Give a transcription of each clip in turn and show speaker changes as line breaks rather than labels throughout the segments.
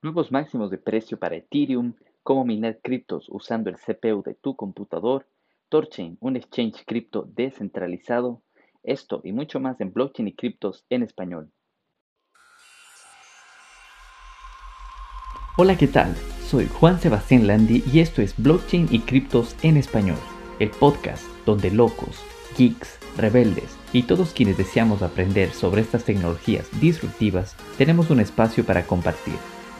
Nuevos máximos de precio para Ethereum, cómo minar criptos usando el CPU de tu computador, Torchain, un exchange cripto descentralizado, esto y mucho más en blockchain y criptos en español. Hola, ¿qué tal? Soy Juan Sebastián Landi y esto es Blockchain y Criptos en Español, el podcast donde locos, geeks, rebeldes y todos quienes deseamos aprender sobre estas tecnologías disruptivas tenemos un espacio para compartir,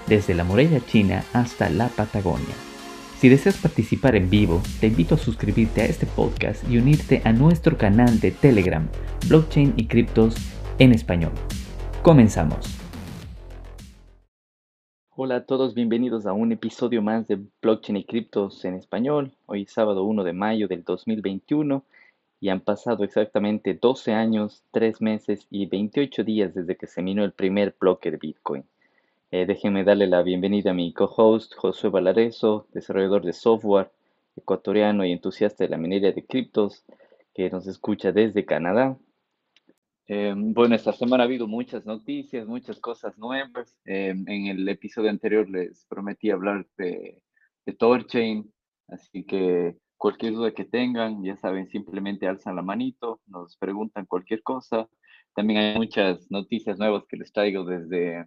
desde la muralla china hasta la Patagonia. Si deseas participar en vivo, te invito a suscribirte a este podcast y unirte a nuestro canal de Telegram, Blockchain y Criptos en Español. Comenzamos. Hola a todos, bienvenidos a un episodio más de Blockchain y Criptos en Español. Hoy es sábado 1 de mayo del 2021 y han pasado exactamente 12 años, 3 meses y 28 días desde que se minó el primer bloque de Bitcoin. Eh, déjenme darle la bienvenida a mi co-host José Valareso, desarrollador de software ecuatoriano y entusiasta de la minería de criptos, que nos escucha desde Canadá. Eh, bueno, esta semana ha habido muchas noticias, muchas cosas nuevas. Eh, en el episodio anterior les prometí hablar de, de Torchain, así que cualquier duda que tengan, ya saben, simplemente alzan la manito, nos preguntan cualquier cosa. También hay muchas noticias nuevas que les traigo desde,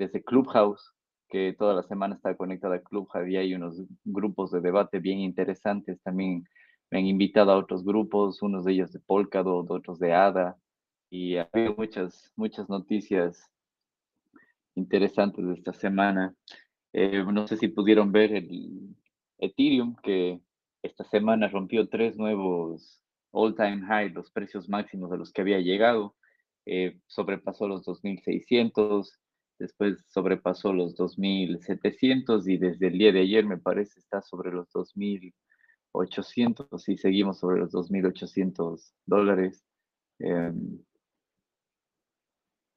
desde Clubhouse, que toda la semana está conectada a Clubhouse y hay unos grupos de debate bien interesantes. También me han invitado a otros grupos, unos de ellos de Polkadot, otros de ADA, y ha habido muchas, muchas noticias interesantes de esta semana. Eh, no sé si pudieron ver el Ethereum, que esta semana rompió tres nuevos all-time high, los precios máximos a los que había llegado. Eh, sobrepasó los 2.600, después sobrepasó los 2.700 y desde el día de ayer me parece está sobre los 2.800 y seguimos sobre los 2.800 dólares. Em,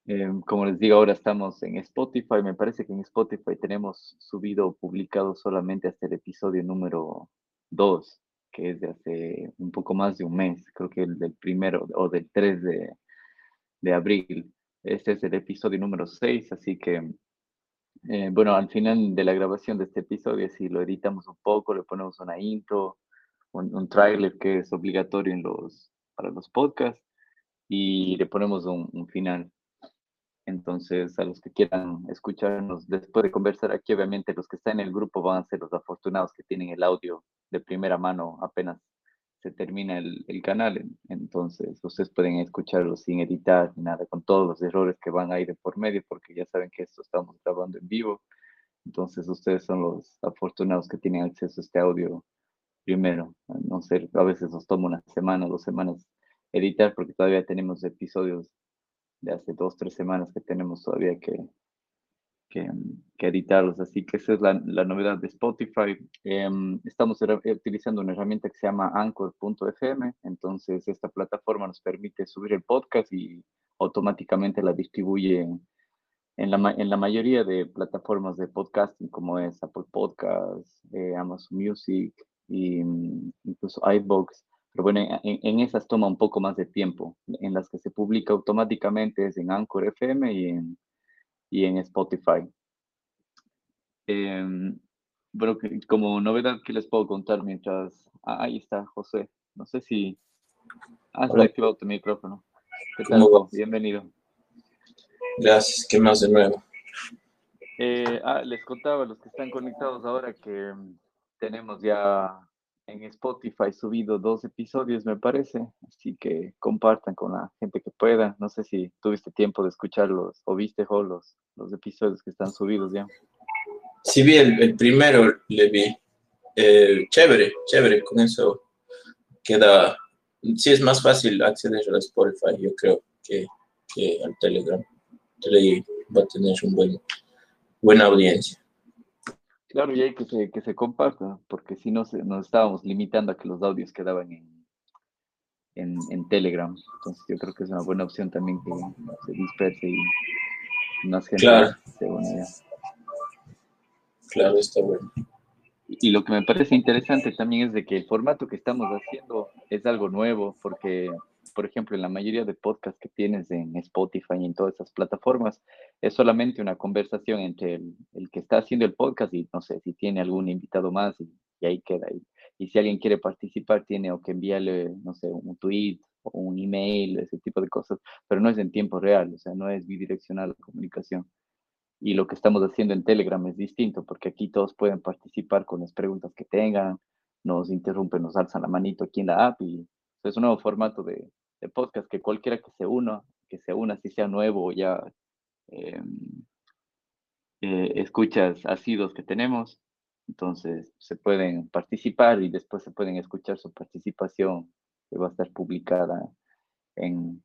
Em, como les digo, ahora estamos en Spotify. Me parece que en Spotify tenemos subido, publicado solamente hasta el episodio número 2, que es de hace un poco más de un mes. Creo que el del primero o del 3 de, de abril. Este es el episodio número 6, así que, eh, bueno, al final de la grabación de este episodio, si lo editamos un poco, le ponemos una intro, un, un trailer que es obligatorio en los, para los podcasts y le ponemos un, un final. Entonces, a los que quieran escucharnos después de conversar aquí, obviamente los que están en el grupo van a ser los afortunados que tienen el audio de primera mano apenas se termina el, el canal. Entonces, ustedes pueden escucharlo sin editar ni nada, con todos los errores que van a ir por medio, porque ya saben que esto estamos grabando en vivo. Entonces, ustedes son los afortunados que tienen acceso a este audio primero. No sé, a veces nos toma una semana, dos semanas editar, porque todavía tenemos episodios de hace dos, tres semanas que tenemos todavía que, que, editarlos. Así que esa es la, la novedad de Spotify. Em, estamos utilizando una herramienta que se llama anchor.fm. Entonces, esta plataforma nos permite subir el podcast y automáticamente la distribuye en la, en la mayoría de plataformas de podcasting, como es Apple Podcasts, eh, Amazon Music mm, incluso iVoox. Pero bueno, en, esas toma un poco más de tiempo. En las que se publica automáticamente es en Anchor FM y en, y en Spotify. Em, bueno, como novedad que les puedo contar mientras... Ah, ahí está, José. No sé si has activado tu micrófono. ¿Qué tal? Bienvenido.
Gracias. ¿Qué más de nuevo?
Eh, ah, les contaba a los que están conectados ahora que mm, tenemos ya en Spotify subido dos episodios, me parece, así que compartan con la gente que pueda. No sé si tuviste tiempo de escucharlos o viste los, los episodios que están subidos ya.
Sí, vi el, primero, le vi. Eh, chévere, chévere, con eso queda. Sí, es más fácil acceder a Spotify, yo creo, que, que al Telegram. Telegram va a tener un buen, buena audiencia.
Claro, y hay que se, que se comparta, porque si no nos estábamos limitando a que los audios quedaban en, en, en, Telegram. Entonces yo creo que es una buena opción también que se disperse y más gente
claro.
se une.
Claro, está bueno.
Y lo que me parece interesante también es de que el formato que estamos haciendo es algo nuevo, porque por ejemplo, en la mayoría de podcasts que tienes en Spotify y en todas esas plataformas, es solamente una conversación entre el, el que está haciendo el podcast y no sé si tiene algún invitado más y, y ahí queda. Y, y si alguien quiere participar, tiene o que enviarle, no sé, un tweet o un email, ese tipo de cosas, pero no es en tiempo real, o sea, no es bidireccional la comunicación. Y lo que estamos haciendo en Telegram es distinto, porque aquí todos pueden participar con las preguntas que tengan, nos interrumpen, nos alzan la manito aquí en la app y es un nuevo formato de, de podcast que cualquiera que se una, que se una, si sea nuevo o ya eh, eh, escuchas asidos que tenemos, entonces se pueden participar y después se pueden escuchar su participación que va a estar publicada en,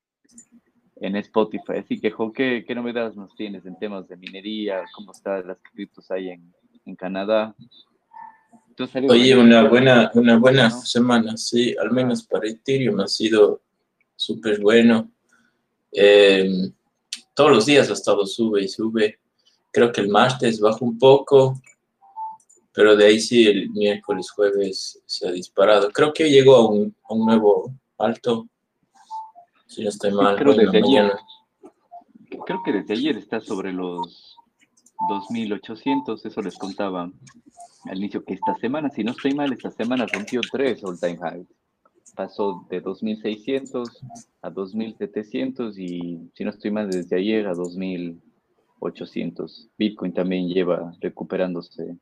en Spotify. Así que, Jo, ¿qué, ¿qué, novedades nos tienes en temas de minería? ¿Cómo están las criptos ahí en, en Canadá?
Oye, una buena, una buena semana, sí, al menos para Ethereum ha sido súper bueno. Eh, todos los días ha estado sube y sube. Creo que el martes bajó un poco, pero de ahí sí el miércoles, jueves se ha disparado. Creo que llegó a un, a un nuevo alto, si no estoy mal.
Sí, creo, desde ayer, creo que desde ayer está sobre los 2.800, eso les contaba al inicio que esta semana, si no estoy mal, esta semana rompió tres all time highs. Pasó de 2.600 a 2.700 y si no estoy mal, desde ayer a 2.800. Bitcoin también lleva recuperándose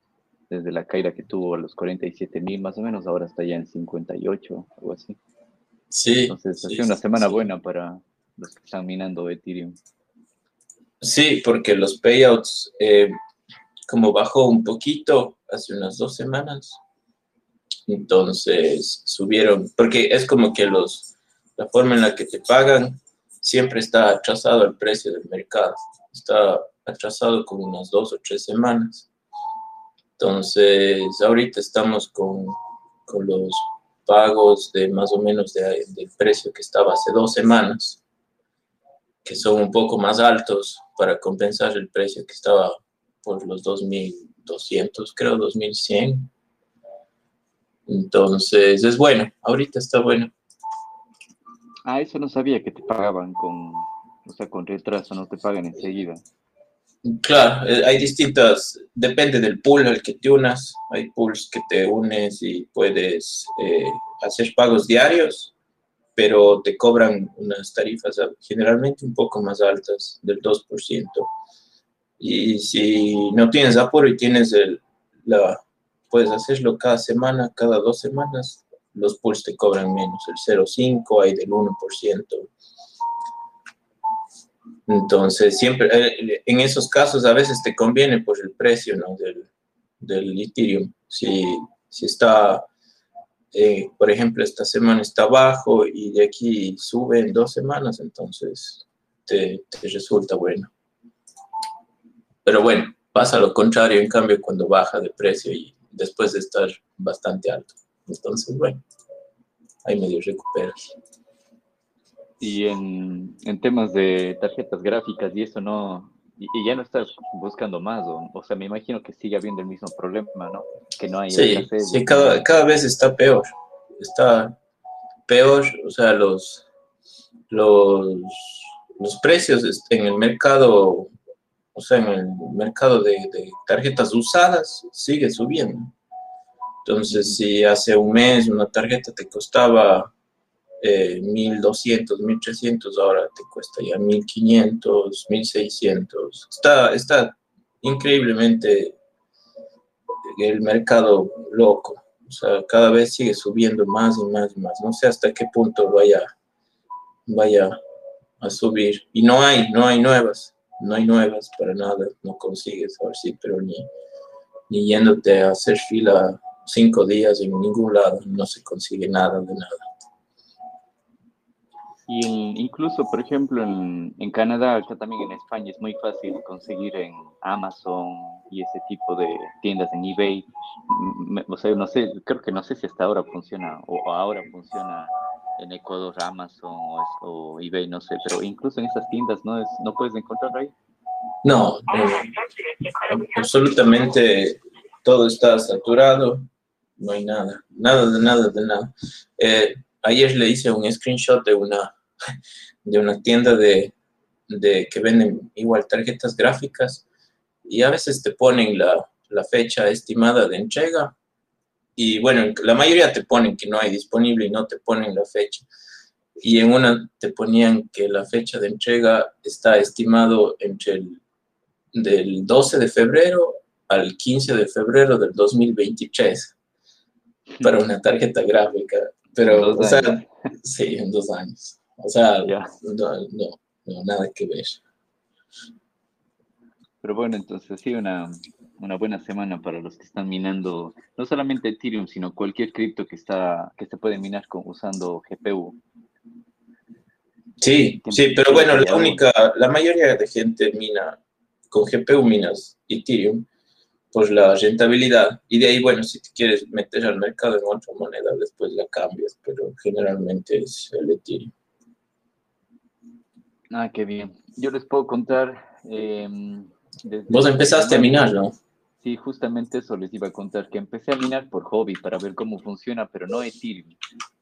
desde la caída que tuvo a los 47.000 más o menos, ahora está ya en 58, algo así.
Sí.
Entonces, ha sido sí, una semana sí. buena para los que están minando Ethereum.
Sí, porque los payouts, eh, como bajó un poquito hace unas dos semanas, entonces subieron, porque es como que los, la forma en la que te pagan siempre está atrasado el precio del mercado, está atrasado como unas dos o tres semanas. Entonces, ahorita estamos con, con los pagos de más o menos de, del precio que estaba hace dos semanas, que son un poco más altos para compensar el precio que estaba por los 2.200, creo, 2.100. Entonces, es bueno, ahorita está bueno.
Ah, eso no sabía que te pagaban con, o sea, con retraso, no te pagan enseguida.
Claro, eh, hay distintas, depende del pool al que te unas, hay pools que te unes y puedes eh, hacer pagos diarios, pero te cobran unas tarifas generalmente un poco más altas, del 2%. Y si no tienes apuro y tienes el, la, puedes hacerlo cada semana, cada dos semanas, los pools te cobran menos, el 0,5, hay del 1%. Entonces, siempre, eh, en esos casos a veces te conviene por el precio ¿no? del, del Ethereum. Si, si está, eh, por ejemplo, esta semana está bajo y de aquí sube en dos semanas, entonces te, te resulta bueno. Pero bueno, pasa lo contrario, en cambio, cuando baja de precio y después de estar bastante alto. Entonces, bueno, ahí medio recuperas.
Y en, en, temas de tarjetas gráficas y eso no, y, y, ya no estás buscando más, o, o, sea, me imagino que sigue habiendo el mismo problema, ¿no? Que no hay
Sí, sí cada, cada vez está peor, está peor, o sea, los, los, los precios en el mercado, o sea, en el mercado de, tarjetas usadas sigue subiendo. Entonces, si hace un mes una tarjeta te costaba eh, 1200, 1300, ahora te cuesta ya 1500, 1600. Está, está increíblemente el mercado loco. O sea, cada vez sigue subiendo más y más y más. No sé hasta qué punto vaya, vaya a subir. Y no hay, no hay nuevas. No hay nuevas para nada. No consigues, ahora sí, pero ni, ni yéndote a hacer fila cinco días en ningún lado, no se consigue nada de nada.
Y en, incluso, por ejemplo, en, en, Canadá, acá también en España, es muy fácil conseguir en Amazon y ese tipo de tiendas en eBay. O sea, no sé, creo que no sé si hasta ahora funciona o ahora funciona en Ecuador Amazon o, eBay, no sé, pero incluso en esas tiendas no, es, no puedes encontrar ahí.
No, no, absolutamente todo está saturado, no hay nada, nada de nada de nada. Eh, ayer le hice un screenshot de una de una tienda de, de que venden igual tarjetas gráficas y a veces te ponen la, la fecha estimada de entrega y bueno, la mayoría te ponen que no hay disponible y no te ponen la fecha. Y en una te ponían que la fecha de entrega está estimado entre el del 12 de febrero al 15 de febrero del 2023 para una tarjeta gráfica. Pero, o sea, sí, en dos años. O sea, no, no, nada que ver.
Pero bueno, entonces sí, una, una buena semana para los que están minando no solamente Ethereum, sino cualquier cripto que está que se puede minar con, usando GPU.
Sí, sí, pero bueno, la única, la mayoría de gente mina con GPU minas Ethereum por la rentabilidad y de ahí, bueno, si te quieres meter al mercado en otra moneda, después la cambias, pero generalmente es el Ethereum.
Ah, qué bien. Yo les puedo contar. Eh,
Vos empezaste a minar, ¿no?
Sí, justamente eso les iba a contar, que empecé a minar por hobby para ver cómo funciona, pero no Ethereum,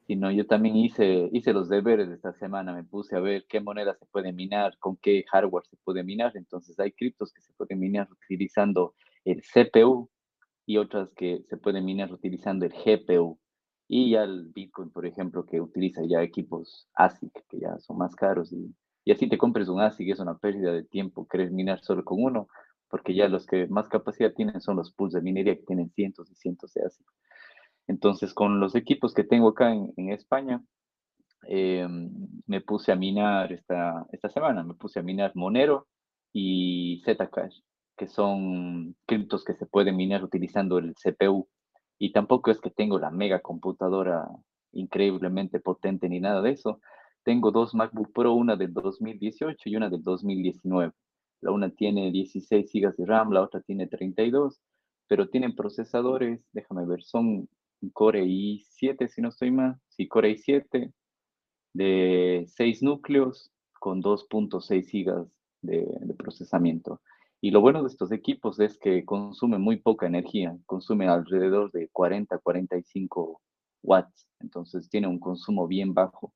sino yo también hice, hice los deberes esta semana, me puse a ver qué moneda se puede minar, con qué hardware se puede minar, entonces hay criptos que se pueden minar utilizando el CPU y otras que se pueden minar utilizando el GPU. Y ya el Bitcoin, por ejemplo, que utiliza ya equipos ASIC, que ya son más caros, y, y así te compres un ASIC, es una pérdida de tiempo, querés minar solo con uno, porque ya los que más capacidad tienen son los pools de minería que tienen cientos y cientos de ASIC. Entonces, con los equipos que tengo acá en, España, em, me puse a minar esta, esta semana, me puse a minar Monero y Zcash, que son criptos que se pueden minar utilizando el CPU. Y tampoco es que tengo la mega computadora increíblemente potente ni nada de eso. Tengo dos MacBook Pro, una del 2018 y una del 2019. La una tiene 16 GB de RAM, la otra tiene 32, pero tienen procesadores, déjame ver, son Core i7, si no estoy mal, sí, Core i7 de 6 núcleos con 2.6 GB de, de, procesamiento. Y lo bueno de estos equipos es que consumen muy poca energía, consumen alrededor de 40, 45 watts, entonces tiene un consumo bien bajo.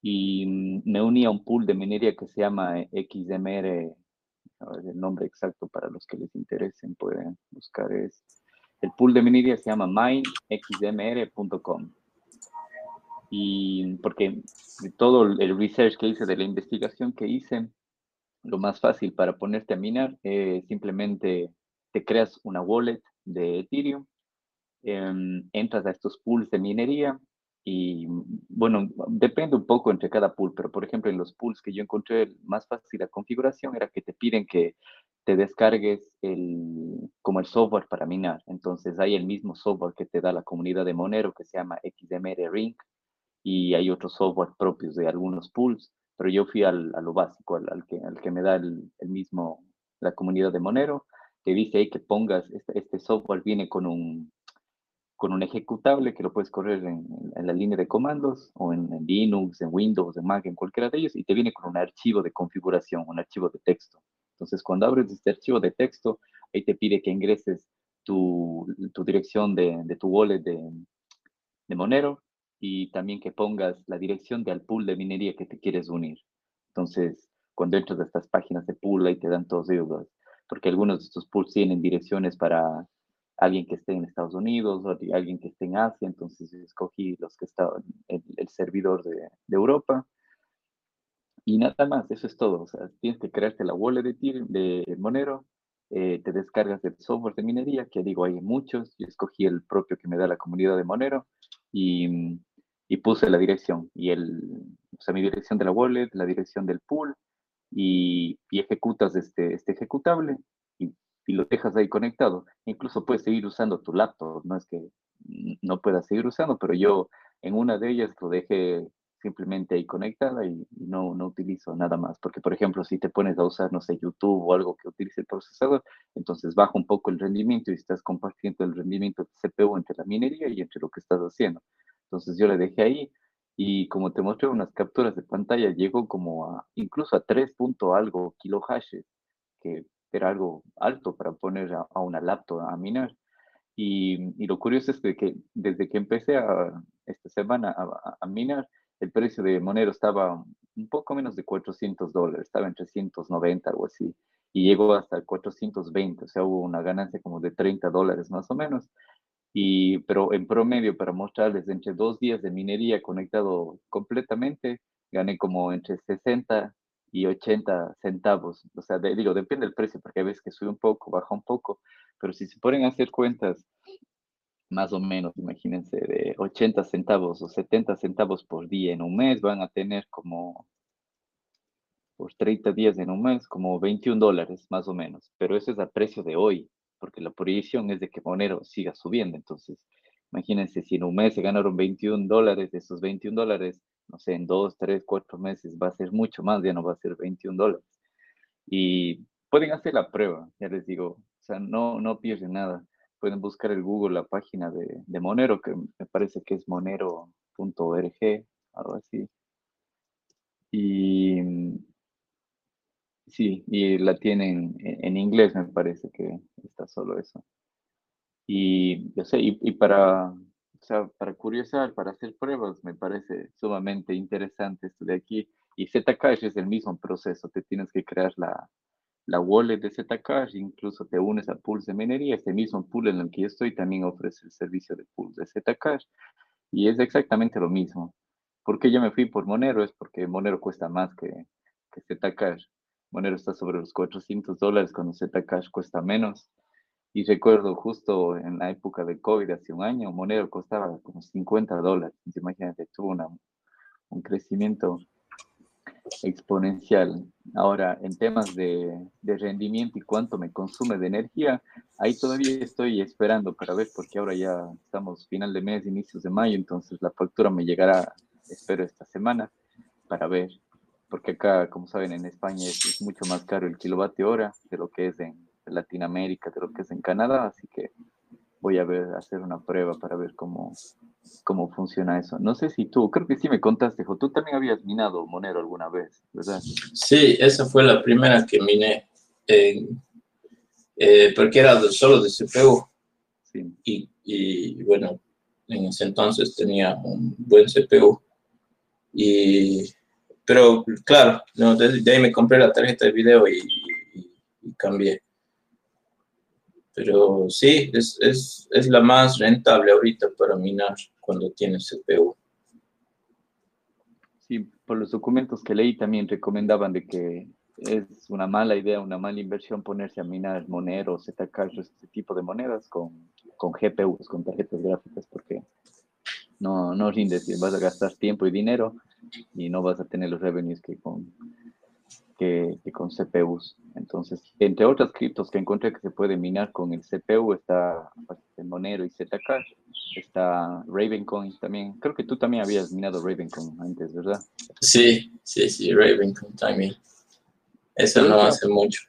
Y mm, me uní a un pool de minería que se llama XMR el nombre exacto para los que les interesen, pueden buscar es, el pool de minería se llama minexdmr.com. Y porque todo el research que hice, de la investigación que hice, lo más fácil para ponerte a minar es simplemente te creas una wallet de Ethereum, em, entras a estos pools de minería y bueno, depende un poco entre cada pool, pero por ejemplo en los pools que yo encontré más fácil la configuración era que te piden que te descargues el, como el software para minar. Entonces hay el mismo software que te da la comunidad de Monero que se llama XMR Ring y hay otros software propios de algunos pools, pero yo fui al, a lo básico, al, que, al que me da el, el, mismo, la comunidad de Monero, que dice ahí que pongas, este, este software viene con un, con un ejecutable que lo puedes correr en, la línea de comandos o en, Linux, en Windows, en Mac, en cualquiera de ellos, y te viene con un archivo de configuración, un archivo de texto. Entonces, cuando abres este archivo de texto, ahí te pide que ingreses tu, tu dirección de, tu wallet de, de Monero y también que pongas la dirección del pool de minería que te quieres unir. Entonces, cuando entras a estas páginas de pool, ahí te dan todos ellos, porque algunos de estos pools tienen direcciones para alguien que esté en Estados Unidos o alguien que esté en Asia, entonces escogí los que estaban en el servidor de, Europa. Y nada más, eso es todo. Tienes que crearte la wallet de, Monero, eh, te descargas el software de minería, que digo, hay muchos. Yo escogí el propio que me da la comunidad de Monero y, y puse la dirección. Y el, o sea, mi dirección de la wallet, la dirección del pool, y, y ejecutas este, este ejecutable y lo dejas ahí conectado. Incluso puedes seguir usando tu laptop, no es que no puedas seguir usando, pero yo en una de ellas lo dejé simplemente ahí conectada y, no, no utilizo nada más. Porque, por ejemplo, si te pones a usar, no sé, YouTube o algo que utilice el procesador, entonces baja un poco el rendimiento y estás compartiendo el rendimiento de CPU entre la minería y entre lo que estás haciendo. Entonces yo le dejé ahí y como te mostré unas capturas de pantalla, llegó como a incluso a 3 punto algo kilohashes, que era algo alto para poner a, una laptop a minar. Y, y, lo curioso es que desde que empecé a, esta semana a, a, minar, el precio de Monero estaba un poco menos de 400 dólares, estaba en 390, algo así, y llegó hasta 420, o sea, hubo una ganancia como de 30 dólares más o menos. Y, pero en promedio, para mostrarles, entre dos días de minería conectado completamente, gané como entre 60 y 80 centavos. O sea, digo, depende del precio, porque hay veces que sube un poco, baja un poco, pero si se ponen a hacer cuentas, más o menos, imagínense, de 80 centavos o 70 centavos por día en un mes, van a tener como, por 30 días en un mes, como 21 dólares, más o menos. Pero eso es a precio de hoy, porque la proyección es de que Monero siga subiendo. Entonces, imagínense, si en un mes se ganaron 21 dólares, de esos 21 dólares, no sé, en dos, tres, cuatro meses va a ser mucho más, ya no va a ser 21 dólares. Y pueden hacer la prueba, ya les digo, o sea, no, no pierden nada. Pueden buscar en Google la página de, de Monero, que me parece que es monero.org, algo así. Y sí, y la tienen en, inglés, me parece que está solo eso. Y, yo sé, y para o sea, para curiosar, para hacer pruebas, me parece sumamente interesante esto de aquí. Y Zcash es el mismo proceso, te tienes que crear la, la wallet de Zcash, incluso te unes a pools de minería, este mismo pool en el que yo estoy también ofrece el servicio de pools de Zcash y es exactamente lo mismo. ¿Por qué yo me fui por Monero? Es porque Monero cuesta más que, que Zcash. Monero está sobre los 400 dólares cuando Zcash cuesta menos. Y recuerdo justo en la época de COVID, hace un año, Monero costaba como 50 dólares. Imagínate, tuvo una, un crecimiento exponencial. Ahora, en temas de, de, rendimiento y cuánto me consume de energía, ahí todavía estoy esperando para ver, porque ahora ya estamos final de mes, inicios de mayo, entonces la factura me llegará, espero, esta semana para ver, porque acá, como saben, en España es, es mucho más caro el kilovatio hora de lo que es en, Latinoamérica, de lo que es en Canadá, así que voy a ver, hacer una prueba para ver cómo, cómo funciona eso. No sé si tú, creo que sí me contaste, Jo, tú también habías minado Monero alguna vez, ¿verdad?
Sí, esa fue la primera que miné, eh, porque era solo de CPU. Sí. Y, y, bueno, en ese entonces tenía un buen CPU. Y, pero claro, no, de, ahí me compré la tarjeta de video y, y cambié. Pero sí, es, es, es la más rentable ahorita para minar cuando tienes CPU.
Sí, por los documentos que leí también recomendaban de que es una mala idea, una mala inversión ponerse a minar Monero, Zcash, este tipo de monedas con, con GPUs, con tarjetas gráficas, porque no, no rindes, vas a gastar tiempo y dinero y no vas a tener los revenues que con, que, con CPUs. Entonces, entre otras criptos que encontré que se puede minar con el CPU está Monero y Zcash, está Ravencoin también. Creo que tú también habías minado Ravencoin antes, ¿verdad?
Sí, sí, sí, Ravencoin también. Eso no hace mucho.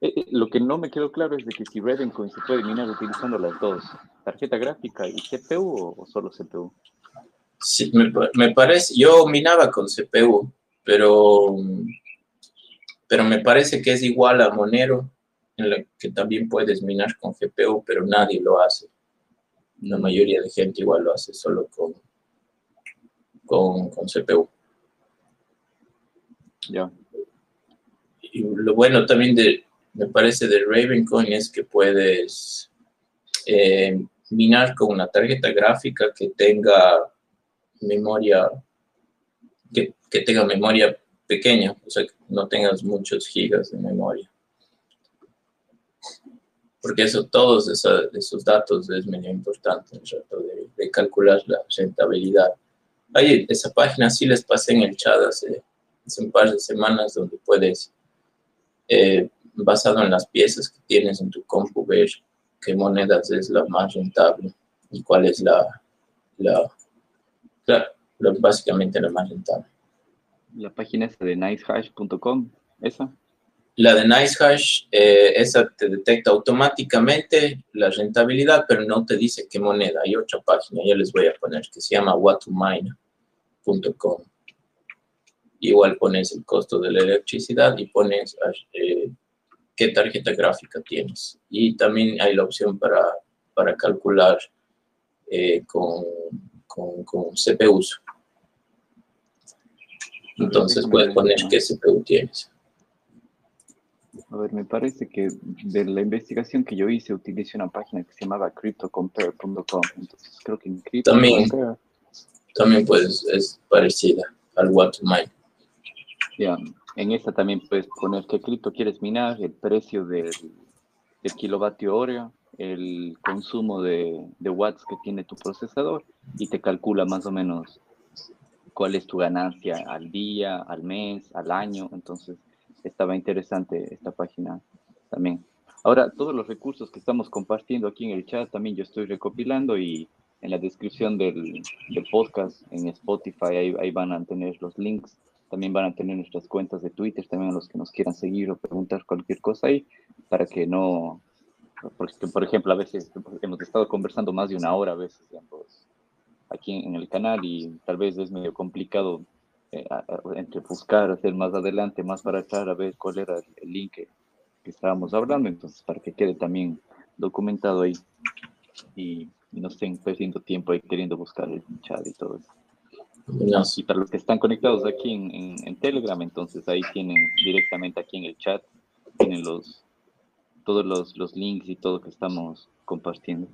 Eh, eh, lo que no me quedó claro es de que si Ravencoin se puede minar utilizando las dos, tarjeta gráfica y CPU o, solo CPU.
Sí, me, me parece, yo minaba con CPU, pero pero me parece que es igual a Monero, en la que también puedes minar con GPU, pero nadie lo hace. La mayoría de gente igual lo hace solo con, con, con CPU.
Ya.
Y lo bueno también de, me parece, de Ravencoin es que puedes eh, minar con una tarjeta gráfica que tenga memoria, que, que tenga memoria pequeña, o sea, que no tengas muchos gigas de memoria. Porque eso, todos esos, datos es muy importante de, de, calcular la rentabilidad. Ahí, esa página sí les pasé en el chat hace, un par de semanas donde puedes, eh, basado en las piezas que tienes en tu compu, ver qué monedas es la más rentable y cuál es la, la, la básicamente la más rentable
la página esa de nicehash.com, esa.
La de NiceHash, eh, esa te detecta automáticamente la rentabilidad, pero no te dice qué moneda. Hay otra página, ya les voy a poner, que se llama whatomine.com. Igual pones el costo de la electricidad y pones eh, qué tarjeta gráfica tienes. Y también hay la opción para, para calcular eh, con, con, con CPUs Entonces puedes poner qué CPU tienes.
A ver, me parece que de la investigación que yo hice utilicé una página que se llamaba cryptocompare.com. Entonces creo que en Crypto
También, también pues es parecida al Watermine.
Ya, en esta también puedes poner qué cripto quieres minar, el precio del, del kilovatio hora, el consumo de, de watts que tiene tu procesador y te calcula más o menos cuál es tu ganancia al día, al mes, al año. Entonces, estaba interesante esta página también. Ahora, todos los recursos que estamos compartiendo aquí en el chat también yo estoy recopilando y en la descripción del, del podcast en Spotify ahí, ahí, van a tener los links. También van a tener nuestras cuentas de Twitter, también a los que nos quieran seguir o preguntar cualquier cosa ahí, para que no, porque, por ejemplo, a veces hemos estado conversando más de una hora a veces aquí en el canal y tal vez es medio complicado eh, entre buscar, hacer más adelante, más para atrás, a ver cuál era el link que, estábamos hablando, entonces para que quede también documentado ahí y, no estén perdiendo tiempo ahí queriendo buscar el chat y todo eso. Y para los que están conectados aquí en, en, Telegram, entonces ahí tienen directamente aquí en el chat, tienen los todos los, los links y todo que estamos compartiendo.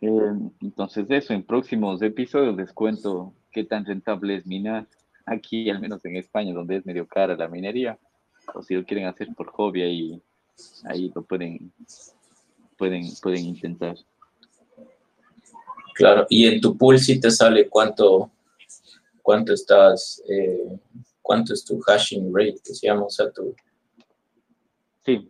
Eh, entonces eso, en próximos episodios les cuento qué tan rentable es minar aquí, al menos en España, donde es medio cara la minería, o si lo quieren hacer por hobby, ahí, ahí lo pueden, pueden, pueden intentar.
Claro, y en tu pool si te sale cuánto, cuánto estás, eh, cuánto es tu hashing rate, que se llama, o sea, tu...
Sí,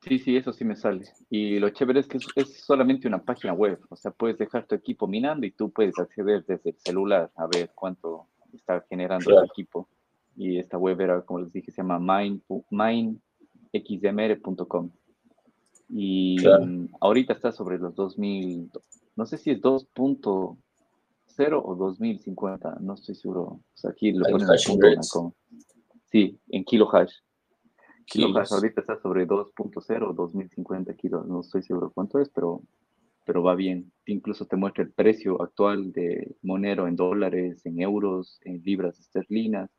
Sí, sí, eso sí me sale. Y lo chévere es que es, solamente una página web. O sea, puedes dejar tu equipo minando y tú puedes acceder desde el celular a ver cuánto está generando el equipo. Y esta web era, como les dije, se llama mindxmr.com. Y ahorita está sobre los 2000, no sé si es 2.0 o 2050, no estoy seguro. O sea, aquí lo ponen en Sí, en kilo hash kilos. Ahorita está sobre 2.0, 2050 kilos, no estoy seguro cuánto es, pero, pero va bien. Incluso te muestra el precio actual de Monero en dólares, en euros, en libras esterlinas,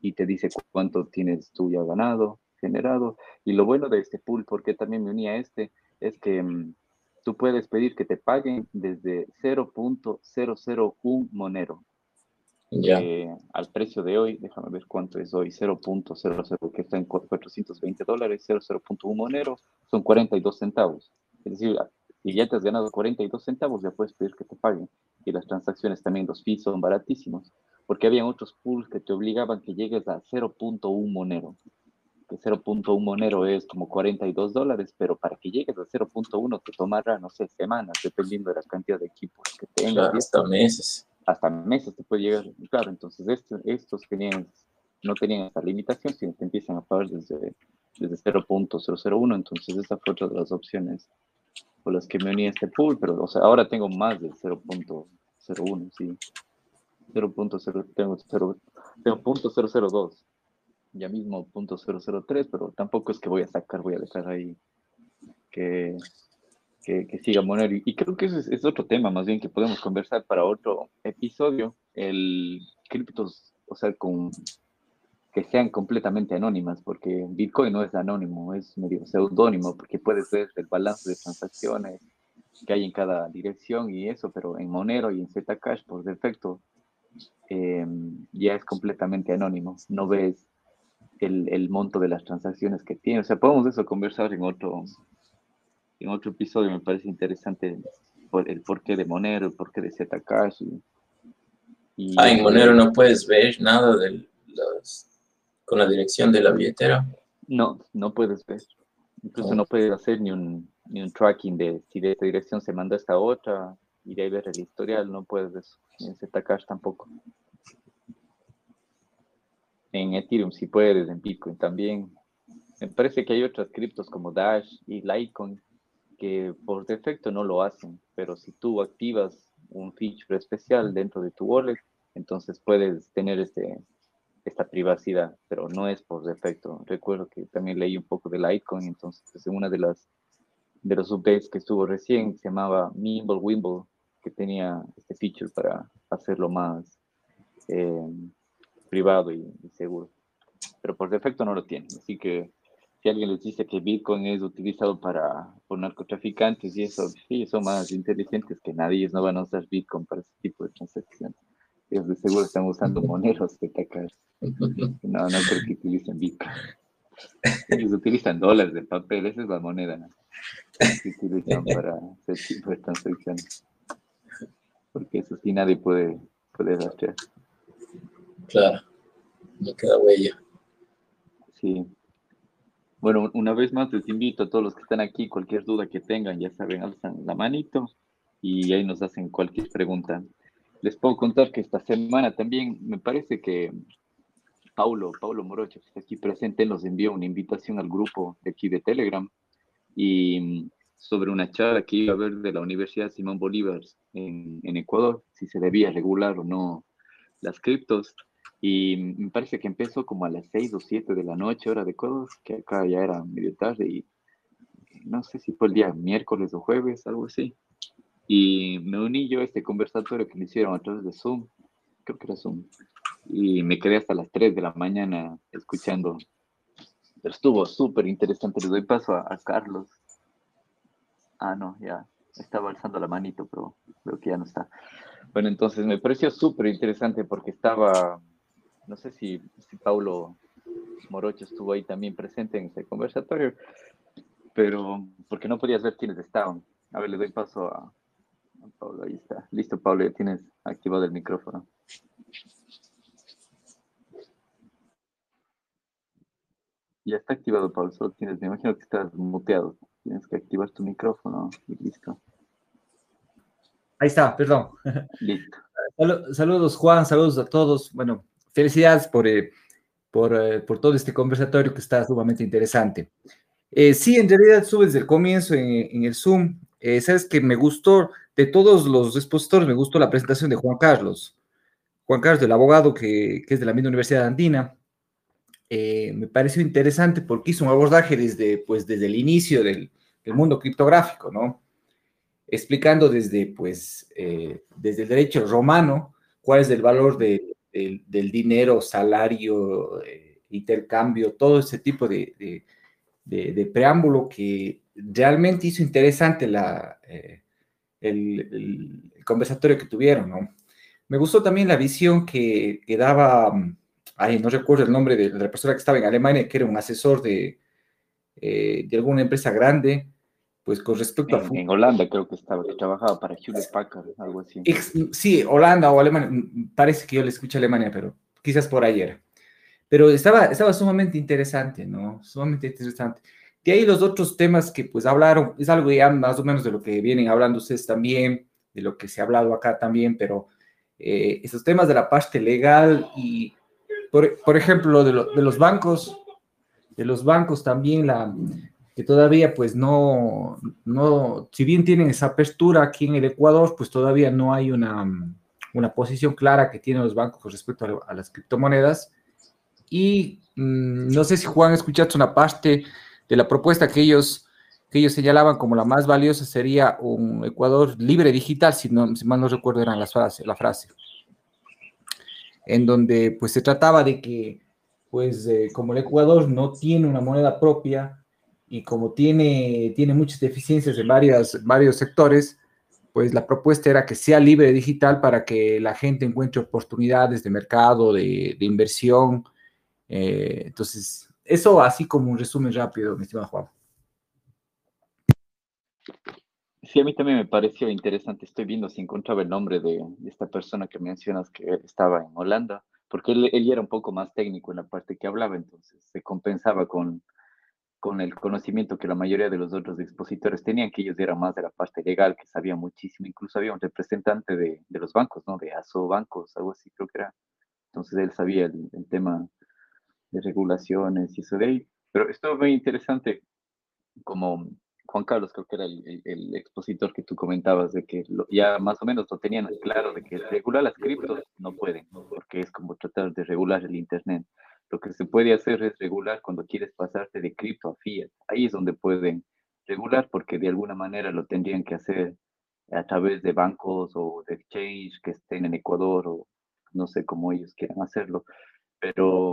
y te dice cuánto tienes tú ya ganado, generado. Y lo bueno de este pool, porque también me unía a este, es que mm, tú puedes pedir que te paguen desde 0.001 Monero. Eh, al precio de hoy, déjame ver cuánto es hoy, 0.00, que está en 420 dólares, 0.1 monero, son 42 centavos. Es decir, si ya te has ganado 42 centavos, ya puedes pedir que te paguen. Y las transacciones también, los fees son baratísimos, porque había otros pools que te obligaban que llegues a 0.1 monero. Que 0.1 monero es como 42 dólares, pero para que llegues a 0.1 te tomará, no sé, semanas, dependiendo de la cantidad de equipos que tengas.
hasta meses
hasta meses te puede llegar. Claro, entonces estos tenían, no tenían esa limitación, sino que empiezan a pagar desde, desde 0.001. Entonces esa fue otra de las opciones por las que me uní a este pool, pero o sea, ahora tengo más de 0.01, sí. 0.0, tengo 0.002, ya mismo 0.003, pero tampoco es que voy a sacar, voy a dejar ahí que que, siga Monero. Y, creo que ese es, otro tema más bien que podemos conversar para otro episodio. El criptos, o sea, con que sean completamente anónimas, porque Bitcoin no es anónimo, es medio seudónimo, porque puedes ver el balance de transacciones que hay en cada dirección y eso, pero en Monero y en Zcash por defecto em, ya es completamente anónimo. No ves el, el, monto de las transacciones que tiene. O sea, podemos eso conversar en otro, en otro episodio me parece interesante por el porqué de Monero, el porqué de Zcash.
Y, ah, en Monero no puedes ver nada de los, con la dirección de la billetera.
No, no puedes ver. Incluso no puedes hacer ni un, ni un tracking de si de esta dirección se manda a esta otra y de ahí ver el historial, no puedes eso. En Zcash tampoco. En Ethereum sí puedes, en Bitcoin también. Me parece que hay otras criptos como Dash y Litecoin que por defecto no lo hacen, pero si tú activas un feature especial dentro de tu wallet, entonces puedes tener este, esta privacidad, pero no es por defecto. Recuerdo que también leí un poco de Litecoin, entonces es una de las de los updates que estuvo recién se llamaba Mimble Wimble, que tenía este feature para hacerlo más, eh, privado y, seguro. Pero por defecto no lo tienen. Así que si alguien les dice que Bitcoin es utilizado para por narcotraficantes y eso, sí, son más inteligentes que nadie. Ellos no van a usar Bitcoin para ese tipo de transacciones. Ellos de seguro están usando moneros de tacar. No, no creo que utilicen Bitcoin. Ellos utilizan dólares de papel, esa es la moneda que utilizan para ese tipo de transacciones. Porque eso sí nadie puede, puede rastrear.
Claro, no queda huella.
Sí. Bueno, una vez más les invito a todos los que están aquí, cualquier duda que tengan, ya saben, alzan la manito y ahí nos hacen cualquier pregunta. Les puedo contar que esta semana también me parece que Paulo, Paulo Morocho, que está aquí presente, nos envió una invitación al grupo de aquí de Telegram y sobre una charla que iba a haber de la Universidad Simón Bolívar en, en Ecuador, si se debía regular o no las criptos. Y me parece que empezó como a las 6 o 7 de la noche, hora de Ecuador, que acá ya era medio tarde y no sé si fue el día miércoles o jueves, algo así. Y me uní yo a este conversatorio que me hicieron a través de Zoom, creo que era Zoom, y me quedé hasta las 3 de la mañana escuchando. Pero estuvo súper interesante. Le doy paso a, a, Carlos. Ah, no, ya estaba alzando la manito, pero creo que ya no está. Bueno, entonces me pareció súper interesante porque estaba, no sé si, si Paulo Morocho estuvo ahí también presente en ese conversatorio, pero porque no podías ver quiénes estaban. A ver, le doy paso a, a Pablo, ahí está. Listo, Pablo, ya tienes activado el micrófono. Ya está activado, Pablo, solo tienes, me imagino que estás muteado. Tienes que activar tu micrófono y listo.
Ahí está, perdón. Listo. Saludos, Juan, saludos a todos. Bueno, felicidades por, eh, por, eh, por, todo este conversatorio que está sumamente interesante. Eh, sí, en realidad estuve desde el comienzo en, en el Zoom. Sabes que me gustó, de todos los expositores, me gustó la presentación de Juan Carlos. Juan Carlos, del abogado que, que es de la misma Universidad Andina. me pareció interesante porque hizo un abordaje desde, pues, desde el inicio del, del mundo criptográfico, ¿no? explicando desde, pues, eh, desde el derecho romano cuál es el valor de, del dinero, salario, eh, intercambio, todo ese tipo de, preámbulo que realmente hizo interesante la, eh, el, conversatorio que tuvieron, ¿no? Me gustó también la visión que, que daba, ay, no recuerdo el nombre de, la persona que estaba en Alemania, que era un asesor de, de alguna empresa grande, pues con respecto
en, a... En Holanda creo que estaba, que trabajaba para Hewlett Packard, algo así.
sí, Holanda o Alemania, mm, parece que yo le escuché Alemania, pero quizás por ayer. Pero estaba, estaba sumamente interesante, ¿no? Sumamente interesante. De ahí los otros temas que pues hablaron, es algo ya más o menos de lo que vienen hablando ustedes también, de lo que se ha hablado acá también, pero eh, esos temas de la parte legal y, por, por ejemplo, de, lo, de los bancos, de los bancos también la, que todavía pues no, no, si bien tienen esa apertura aquí en el Ecuador, pues todavía no hay una, una posición clara que tienen los bancos con respecto a, las criptomonedas. Y mmm, no sé si Juan escuchaste una parte de la propuesta que ellos, que ellos señalaban como la más valiosa sería un Ecuador libre digital, si, no, si mal no recuerdo eran las frases, la frase, en donde pues se trataba de que pues eh, como el Ecuador no tiene una moneda propia, y como tiene, tiene muchas deficiencias en varias, varios sectores, pues la propuesta era que sea libre digital para que la gente encuentre oportunidades de mercado, de, de inversión. Eh, entonces, eso así como un resumen rápido, mi estimado Juan.
Sí, a mí también me pareció interesante. Estoy viendo si encontraba el nombre de, de esta persona que mencionas que estaba en Holanda, porque él, él, era un poco más técnico en la parte que hablaba, entonces se compensaba con, con el conocimiento que la mayoría de los otros expositores tenían, que ellos eran más de la parte legal, que sabían muchísimo, incluso había un representante de, de los bancos, ¿no? De ASO Bancos, algo así creo que era. Entonces él sabía el, el tema de regulaciones y eso de ahí. Pero estuvo muy interesante, como Juan Carlos creo que era el, el, expositor que tú comentabas, de que lo, ya más o menos lo tenían claro, de que regular las criptos no pueden, porque es como tratar de regular el Internet. Lo que se puede hacer es regular cuando quieres pasarte de cripto a fiat. Ahí es donde pueden regular porque de alguna manera lo tendrían que hacer a través de bancos o de exchange que estén en Ecuador o no sé cómo ellos quieran hacerlo, pero,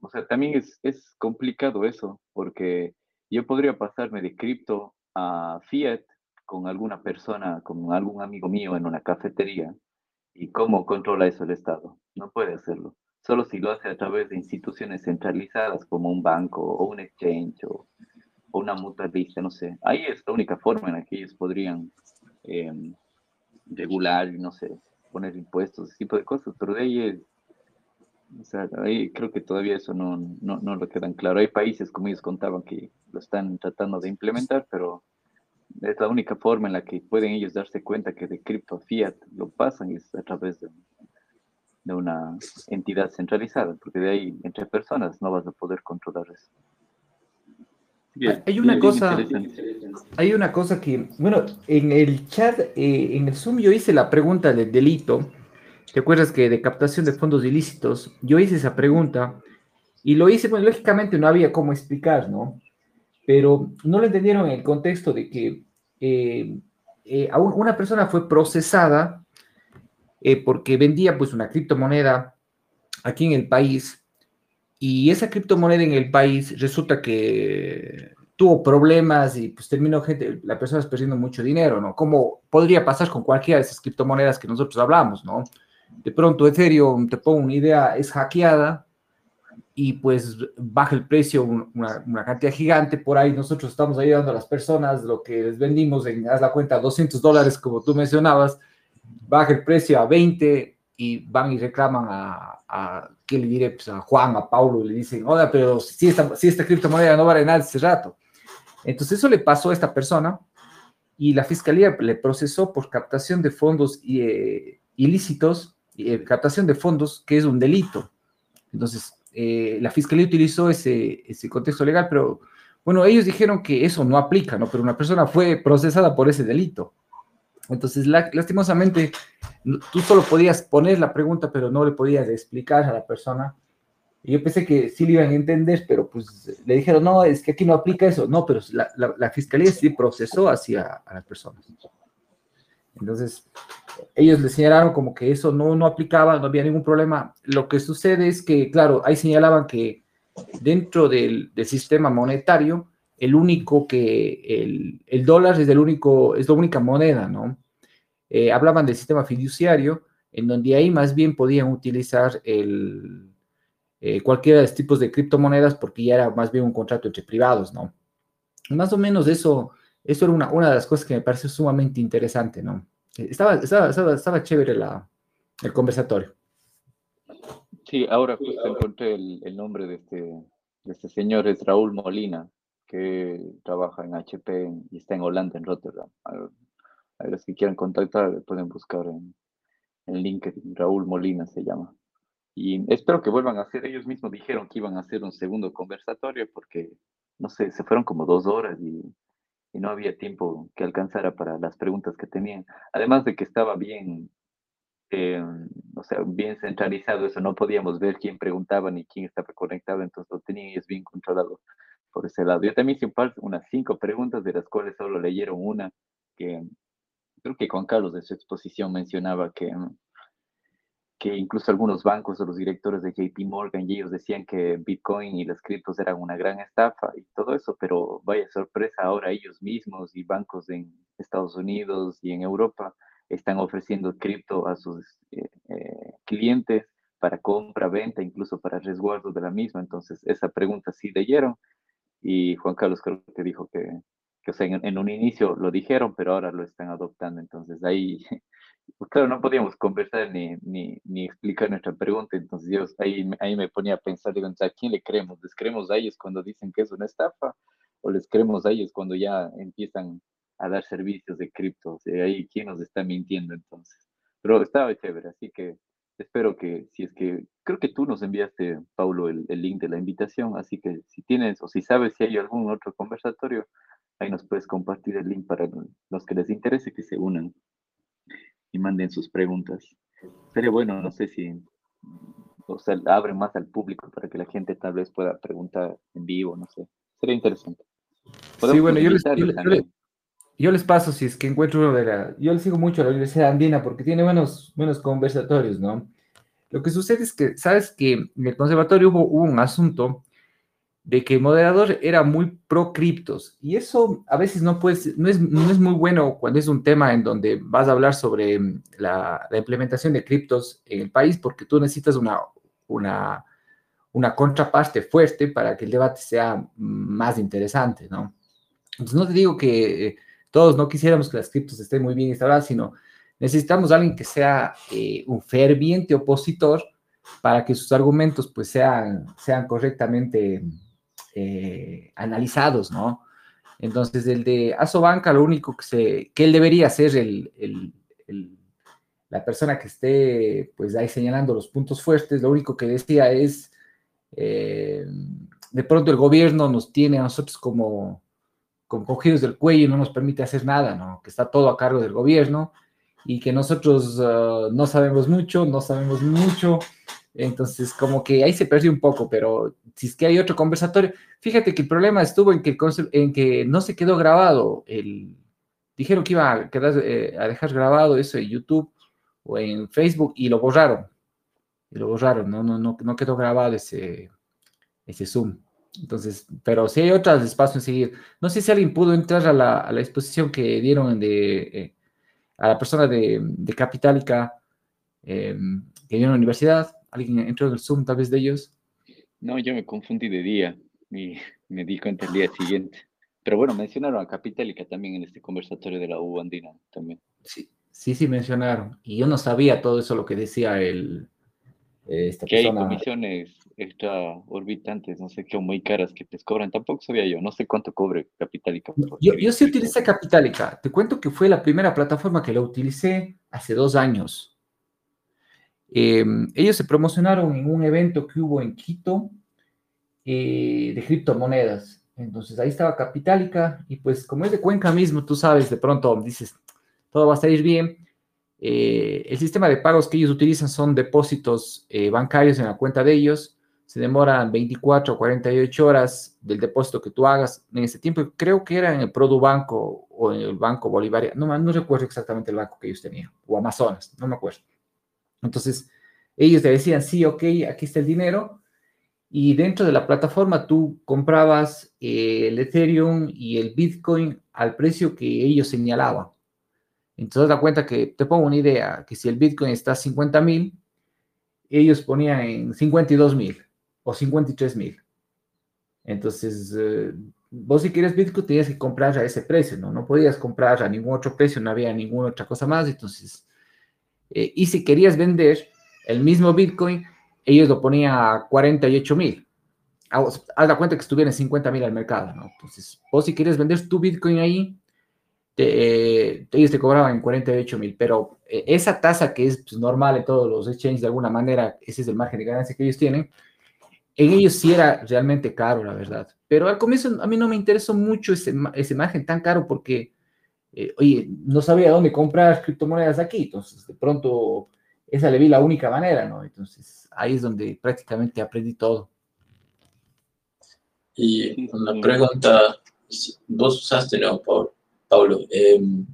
o sea, también es, es complicado eso, porque yo podría pasarme de cripto a fiat con alguna persona, con algún amigo mío en una cafetería, ¿y cómo controla eso el Estado? No puede hacerlo. Solo si lo hace a través de instituciones centralizadas como un banco o un exchange o, una mutualista, no sé. Ahí es la única forma en la que ellos podrían em, regular, no sé, poner impuestos, ese tipo de cosas, pero de ahí es, o sea, ahí creo que todavía eso no, no, no lo quedan claro. Hay países, como ellos contaban, que lo están tratando de implementar, pero es la única forma en la que pueden ellos darse cuenta que de cripto fiat lo pasan es a través de, de una entidad centralizada, porque de ahí entre personas no vas a poder controlar eso.
hay una cosa, hay una cosa que, bueno, en el chat, eh, en el Zoom yo hice la pregunta del delito. ¿Te acuerdas que de captación de fondos ilícitos? Yo hice esa pregunta y lo hice, pues lógicamente no había cómo explicar, ¿no? Pero no lo entendieron en el contexto de que eh, eh, una persona fue procesada eh, porque vendía pues una criptomoneda aquí en el país y esa criptomoneda en el país resulta que tuvo problemas y pues terminó gente, la persona perdiendo mucho dinero, ¿no? Como podría pasar con cualquiera de esas criptomonedas que nosotros hablamos, ¿no? De pronto Ethereum, te pongo una idea, es hackeada y pues baja el precio una, una, cantidad gigante. Por ahí nosotros estamos ayudando a las personas, lo que les vendimos en, haz la cuenta, 200 dólares, como tú mencionabas, baja el precio a 20 y van y reclaman a, a ¿qué le diré? Pues a Juan, a Paulo, le dicen, oiga, pero si esta, si esta criptomoneda no vale nada hace rato. Entonces eso le pasó a esta persona y la fiscalía le procesó por captación de fondos eh, ilícitos, eh, captación de fondos, que es un delito. Entonces, eh, la fiscalía utilizó ese, ese contexto legal, pero bueno, ellos dijeron que eso no aplica, ¿no? Pero una persona fue procesada por ese delito. Entonces, lastimosamente, tú solo podías poner la pregunta, pero no le podías explicar a la persona. Y yo pensé que sí le iban a entender, pero pues le dijeron, no, es que aquí no aplica eso. No, pero la, la, fiscalía sí procesó hacia a las personas. Entonces, ellos le señalaron como que eso no, no aplicaba, no había ningún problema. Lo que sucede es que, claro, ahí señalaban que dentro del sistema monetario, el único que, el, el, dólar es, el único, es la única moneda, ¿no? Eh, hablaban del sistema fiduciario, en donde ahí más bien podían utilizar el, eh, cualquiera de los tipos de criptomonedas porque ya era más bien un contrato entre privados, ¿no? Más o menos eso eso era una, una de las cosas que me pareció sumamente interesante, ¿no? Estaba, estaba, estaba, chévere la, el conversatorio.
Sí, ahora justo encontré el, el nombre de este, de este señor, es Raúl Molina, que trabaja en HP y está en Holanda, en Rotterdam. A, los que quieran contactar pueden buscar en, en LinkedIn, Raúl Molina se llama. Y espero que vuelvan a hacer, ellos mismos dijeron que iban a hacer un segundo conversatorio porque, no sé, se fueron como dos horas y y no había tiempo que alcanzara para las preguntas que tenían. Además de que estaba bien, eh, o sea, bien centralizado eso, no podíamos ver quién preguntaba ni quién estaba conectado, entonces lo tenían ellos bien controlado por ese lado. Yo también hice unas cinco preguntas, de las cuales solo leyeron una, que creo que Juan Carlos de su exposición mencionaba que que incluso algunos bancos o los directores de JP Morgan y ellos decían que Bitcoin y las criptos eran una gran estafa y todo eso, pero vaya sorpresa, ahora ellos mismos y bancos en Estados Unidos y en Europa están ofreciendo cripto a sus eh, eh, clientes para compra, venta, incluso para resguardo de la misma. Entonces, esa pregunta sí leyeron y Juan Carlos creo que dijo que, que o sea, en, en, un inicio lo dijeron, pero ahora lo están adoptando. Entonces, ahí pues claro, no podíamos conversar ni, ni, ni, explicar nuestra pregunta, entonces yo ahí, ahí me ponía a pensar, digo, ¿a quién le creemos? ¿Les creemos a ellos cuando dicen que es una estafa? ¿O les creemos a ellos cuando ya empiezan a dar servicios de cripto? Y ahí, ¿quién nos está mintiendo entonces? Pero estaba chévere, así que espero que, si es que, creo que tú nos enviaste, Paulo, el, el link de la invitación, así que si tienes o si sabes si hay algún otro conversatorio, ahí nos puedes compartir el link para los que les interese que se unan y manden sus preguntas. Sería bueno, no sé si o sea, abre más al público para que la gente tal vez pueda preguntar en vivo, no sé. Sería interesante.
Sí, bueno, yo les, yo, les, paso si es que encuentro uno de la... Yo les sigo mucho a la Universidad Andina porque tiene buenos, buenos conversatorios, ¿no? Lo que sucede es que, sabes que en el conservatorio hubo, hubo un asunto de que el moderador era muy pro criptos y eso a veces no, puede, no, es, no es muy bueno cuando es un tema en donde vas a hablar sobre la, la implementación de criptos en el país porque tú necesitas una, una, una contraparte fuerte para que el debate sea más interesante, ¿no? Entonces no te digo que todos no quisiéramos que las criptos estén muy bien instaladas, sino necesitamos a alguien que sea eh, un ferviente opositor para que sus argumentos pues sean, sean correctamente eh, analizados, ¿no? Entonces, el de Asobanca, lo único que, se, que él debería ser el, el, la persona que esté, pues, ahí señalando los puntos fuertes, lo único que decía es, eh, de pronto el gobierno nos tiene a nosotros como, como cogidos del cuello y no nos permite hacer nada, ¿no? Que está todo a cargo del gobierno y que nosotros uh, no sabemos mucho, no sabemos mucho, entonces, como que ahí se perdió un poco, pero si es que hay otro conversatorio, fíjate que el problema estuvo en que, en que no se quedó grabado. El, dijeron que iba a, quedar, eh, a dejar grabado eso en YouTube o en Facebook y lo borraron. Y lo borraron, no, no, no, no quedó grabado ese, ese Zoom. Entonces, pero si hay otros espacios en seguir. No sé si alguien pudo entrar a la, a la exposición que dieron de, eh, a la persona de, de Capitalica eh, que dio en la universidad ¿Alguien entró en el Zoom tal vez de ellos?
No, yo me confundí de día y me di cuenta el día siguiente. Pero bueno, mencionaron a Capitalica también en este conversatorio de la U andina también.
Sí, sí, sí mencionaron. Y yo no sabía todo eso lo que decía el,
esta que hay comisiones extraorbitantes, no sé qué, muy caras que te cobran. Tampoco sabía yo, no sé cuánto cobre Capitalica.
Yo, yo sí utilicé Capitalica. Te cuento que fue la primera plataforma que la utilicé hace dos años. Em, ellos se promocionaron en un evento que hubo en Quito eh, de criptomonedas. Entonces ahí estaba Capitalica y pues como es de Cuenca mismo, tú sabes, de pronto dices, todo va a salir bien. Eh, el sistema de pagos que ellos utilizan son depósitos eh, bancarios en la cuenta de ellos. Se demoran 24 o 48 horas del depósito que tú hagas. En ese tiempo creo que era en el Banco o en el Banco Bolivariano. No, no recuerdo exactamente el banco que ellos tenían. O Amazonas, no me acuerdo. Entonces, ellos te decían, sí, ok, aquí está el dinero. Y dentro de la plataforma tú comprabas eh, el Ethereum y el Bitcoin al precio que ellos señalaban. Entonces, da cuenta que te pongo una idea, que si el Bitcoin está a 50 mil, ellos ponían en 52 mil o 53 mil. Entonces, eh, vos si quieres Bitcoin tenías que comprar a ese precio, ¿no? No podías comprar a ningún otro precio, no había ninguna otra cosa más. Entonces, eh, y si querías vender el mismo Bitcoin, ellos lo ponían a 48 mil. Haz la cuenta que estuviera en 50 mil al mercado, ¿no? Entonces, vos si quieres vender tu Bitcoin ahí, eh, ellos te cobraban en 48 mil, pero eh, esa tasa que es pues, normal en todos los exchanges de alguna manera, ese es el margen de ganancia que ellos tienen, en ellos sí era realmente caro, la verdad. Pero al comienzo a mí no me interesó mucho ese, ese margen tan caro porque eh, oye, no sabía dónde comprar criptomonedas aquí, entonces de pronto esa le vi la única manera, ¿no? Entonces ahí es donde prácticamente aprendí todo.
Y una pregunta, vos usaste, ¿no, Pablo? Em,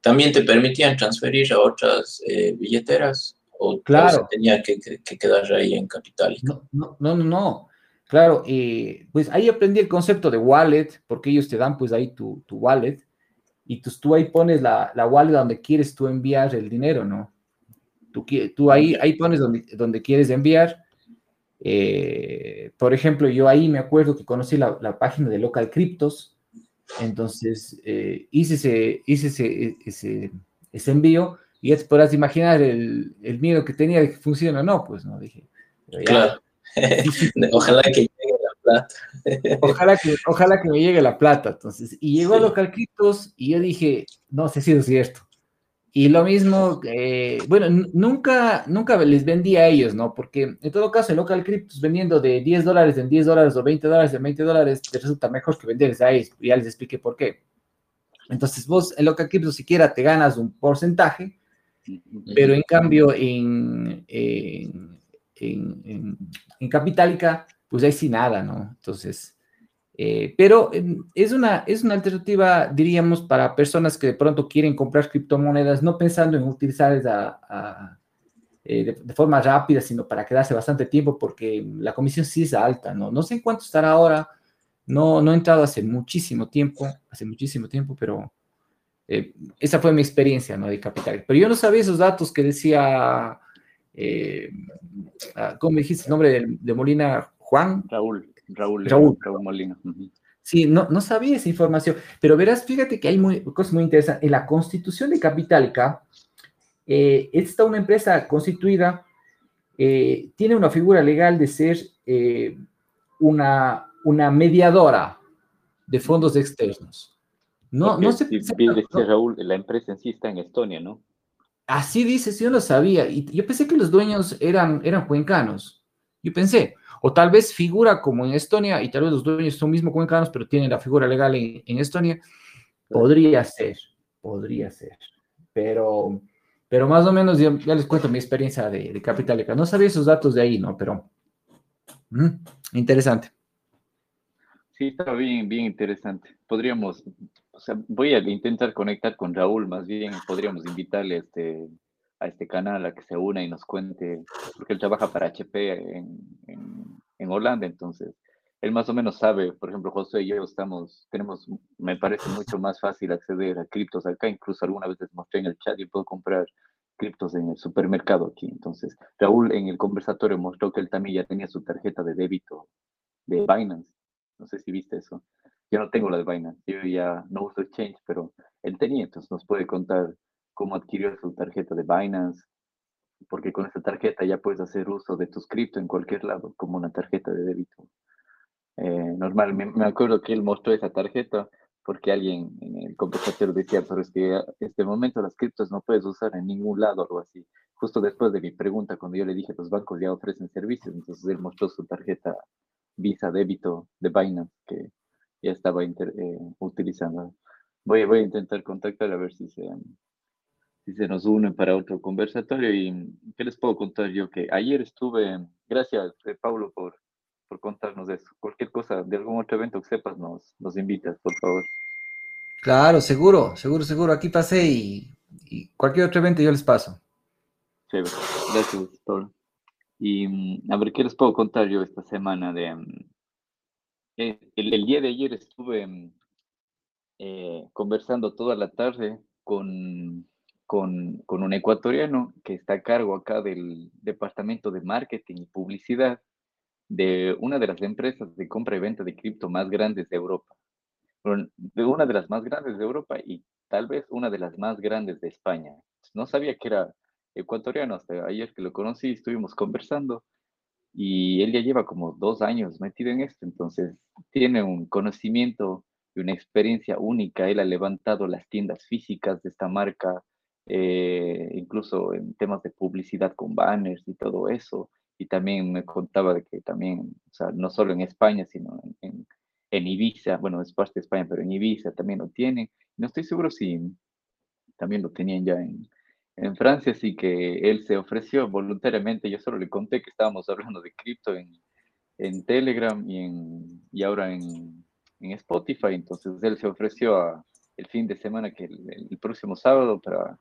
¿También te permitían transferir a otras eh, billeteras? ¿O
claro.
tenía que, quedar ahí en capital?
No, no, no, no. Claro, eh, pues ahí aprendí el concepto de wallet, porque ellos te dan pues ahí tu, tu wallet y tú, tú ahí pones la, la wallet donde quieres tú enviar el dinero, ¿no? Tú, tú ahí, ahí pones donde, donde quieres enviar. Eh, por ejemplo, yo ahí me acuerdo que conocí la, la página de Local Cryptos, entonces eh, hice, ese, hice ese, ese, ese, envío y ya te podrás imaginar el, el, miedo que tenía de que funcione o no, pues no, dije.
claro. Ojalá que
Ojalá que, ojalá que me llegue la plata. Entonces, y llegó a Local Cryptos y yo dije, no sé si es cierto. Y lo mismo, eh, bueno, nunca, nunca les vendí a ellos, ¿no? Porque en todo caso, en Local Cryptos vendiendo de 10 dólares en 10 dólares o 20 dólares en 20 dólares, te resulta mejor que venderles a ellos. Ya les expliqué por qué. Entonces, vos en Local Cryptos siquiera te ganas un porcentaje, pero en cambio en, en, en, en Capitalica pues ahí sí nada, ¿no? Entonces, eh, pero em, es una, es una alternativa, diríamos, para personas que de pronto quieren comprar criptomonedas, no pensando en utilizar esa, de, de, forma rápida, sino para quedarse bastante tiempo, porque la comisión sí es alta, ¿no? No sé en cuánto estará ahora, no, no he entrado hace muchísimo tiempo, hace muchísimo tiempo, pero eh, esa fue mi experiencia, ¿no? De capital. Pero yo no sabía esos datos que decía, eh, ah, ¿cómo me dijiste el nombre de, Molina? Juan.
Raúl, Raúl,
Raúl,
Raúl Molina.
Sí, no, no sabía esa información, pero verás, fíjate que hay muy, cosas muy interesantes. En la constitución de Capitalca, eh, esta una empresa constituida, eh, tiene una figura legal de ser eh, una, una mediadora de fondos externos. No, no sé.
Si bien decía Raúl, la empresa en sí está en Estonia, ¿no?
Así dice, sí, yo lo sabía. Y yo pensé que los dueños eran, eran cuencanos. Yo pensé, o tal vez figura como en Estonia, y tal vez los dueños son mismo cuencanos, pero tienen la figura legal en, en Estonia. Podría ser, podría ser. Pero, pero más o menos ya, ya les cuento mi experiencia de, de Capitalica. No sabía esos datos de ahí, ¿no? Pero mm, interesante.
Sí, está bien, bien interesante. Podríamos, o sea, voy a intentar conectar con Raúl, más bien podríamos invitarle a este, a este canal a que se una y nos cuente, porque él trabaja para HP en, en, en Holanda, entonces él más o menos sabe, por ejemplo, José y yo estamos, tenemos, me parece mucho más fácil acceder a criptos acá, incluso alguna vez les mostré en el chat y puedo comprar criptos en el supermercado aquí. Entonces, Raúl en el conversatorio mostró que él también ya tenía su tarjeta de débito de Binance. No sé si viste eso. Yo no tengo la de Binance, yo ya no uso Exchange, pero él tenía, entonces nos puede contar cómo adquirió su tarjeta de Binance, porque con esa tarjeta ya puedes hacer uso de tus cripto en cualquier lado, como una tarjeta de débito. Eh, normal, me, me, acuerdo que él mostró esa tarjeta porque alguien en el conversatorio decía, pero es que en este momento las criptos no puedes usar en ningún lado algo así. Justo después de mi pregunta, cuando yo le dije, los bancos ya ofrecen servicios, entonces él mostró su tarjeta Visa débito de Binance que ya estaba inter, eh, utilizando. Voy, voy a intentar contactar a ver si se, si se nos unen para otro conversatorio. ¿Y qué les puedo contar yo? Que ayer estuve, gracias eh, Pablo por, por contarnos eso. Cualquier cosa, de algún otro evento que sepas, nos, nos invitas, por favor.
Claro, seguro, seguro, seguro. Aquí pasé y, y cualquier otro evento yo les paso.
Chévere. Gracias, Pablo. Y a ver, ¿qué les puedo contar yo esta semana? De, el, el día de ayer estuve eh, conversando toda la tarde con, con, con, un ecuatoriano que está a cargo acá del departamento de marketing y publicidad de una de las empresas de compra y venta de cripto más grandes de Europa. De una de las más grandes de Europa y tal vez una de las más grandes de España. No sabía que era ecuatoriano, hasta ayer que lo conocí, estuvimos conversando y él ya lleva como dos años metido en esto, entonces tiene un conocimiento y una experiencia única. Él ha levantado las tiendas físicas de esta marca, eh, incluso en temas de publicidad con banners y todo eso. Y también me contaba de que también, o sea, no solo en España, sino en, en, en Ibiza, bueno, es parte de España, pero en Ibiza también lo tienen. No estoy seguro si también lo tenían ya en, en Francia, así que él se ofreció voluntariamente. Yo solo le conté que estábamos hablando de cripto en, en, Telegram y, en, y ahora en, en, Spotify. Entonces él se ofreció a, el fin de semana, que el, el, próximo sábado, para,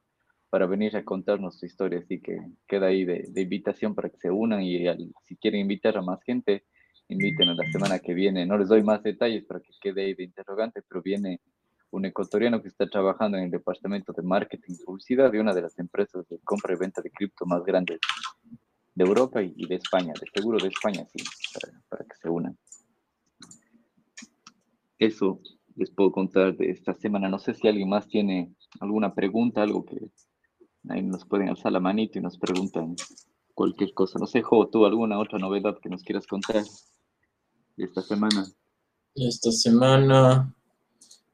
para venir a contarnos su historia. Así que queda ahí de, de invitación para que se unan y al, si quieren invitar a más gente, inviten a la semana que viene. No les doy más detalles para que quede ahí de interrogante, pero viene un ecuatoriano que está trabajando en el departamento de marketing y publicidad de una de las empresas de compra y venta de cripto más grandes de Europa y de España, de seguro de España, sí, para, para, que se unan. Eso les puedo contar de esta semana. No sé si alguien más tiene alguna pregunta, algo que ahí nos pueden alzar la manito y nos preguntan cualquier cosa. No sé, Jo, tú alguna otra novedad que nos quieras contar esta semana.
Esta semana,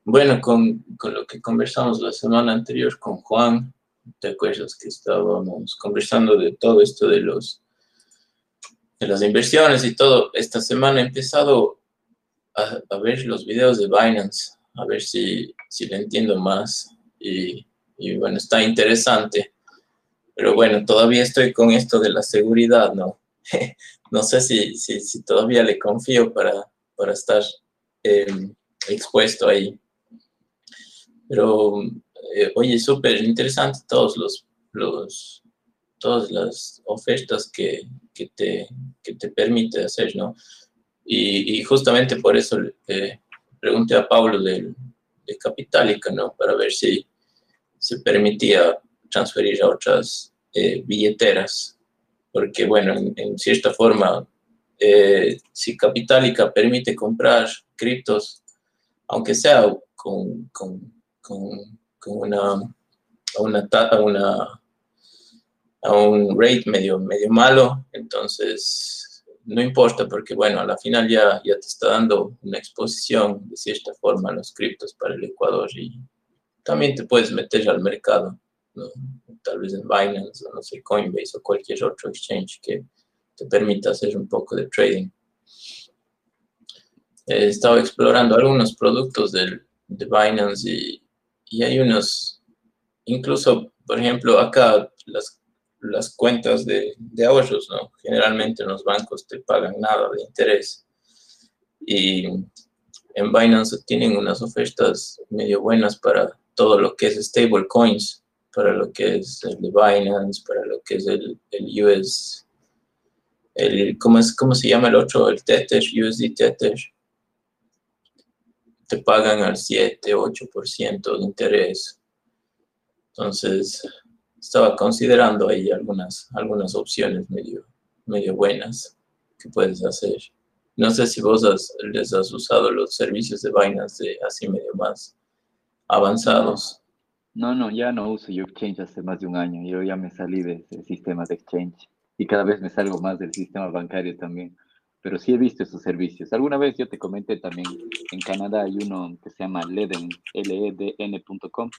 bueno, con, con, lo que conversamos la semana anterior con Juan, ¿te acuerdas que estábamos conversando de todo esto de los de las inversiones y todo? Esta semana he empezado a, a ver los videos de Binance, a ver si, si le entiendo más y, y, bueno, está interesante. Pero bueno, todavía estoy con esto de la seguridad, ¿no? no sé si, si, si, todavía le confío para, para estar eh, expuesto ahí. Pero, eh, oye, súper interesante todos los, los, todas las ofertas que, que, te, que te permite hacer, ¿no? Y, y justamente por eso le pregunté a Pablo de, de Capitalica, ¿no? Para ver si se permitía transferir a otras eh, billeteras, porque bueno, en, cierta forma, eh, si Capitalica permite comprar criptos, aunque sea con, con, con, con una, una, una, a un rate medio, medio malo, entonces no importa porque bueno, a la final ya, ya te está dando una exposición de cierta forma a los criptos para el Ecuador y también te puedes meter al mercado, tal vez en Binance o no sé, Coinbase o cualquier otro exchange que te permita hacer un poco de trading. He estado explorando algunos productos del, de Binance y, y hay unos, incluso, por ejemplo, acá las, las cuentas de, de ahorros, ¿no? Generalmente en los bancos te pagan nada de interés. Y en Binance tienen unas ofertas medio buenas para todo lo que es stable coins, para lo que es el de Binance, para lo que es el, el US, el, ¿cómo, es, ¿cómo se llama el otro? El Tether, USD Tether. Te pagan al 7, 8% de interés. Entonces, estaba considerando ahí algunas, algunas opciones medio, medio buenas que puedes hacer. No sé si vos les has usado los servicios de Binance de así medio más avanzados.
No, no, ya no uso yo Exchange hace más de un año. Yo ya me salí de ese sistema de Exchange y cada vez me salgo más del sistema bancario también. Pero sí he visto esos servicios. Alguna vez yo te comenté también, en Canadá hay uno que se llama Leden, ledn.com,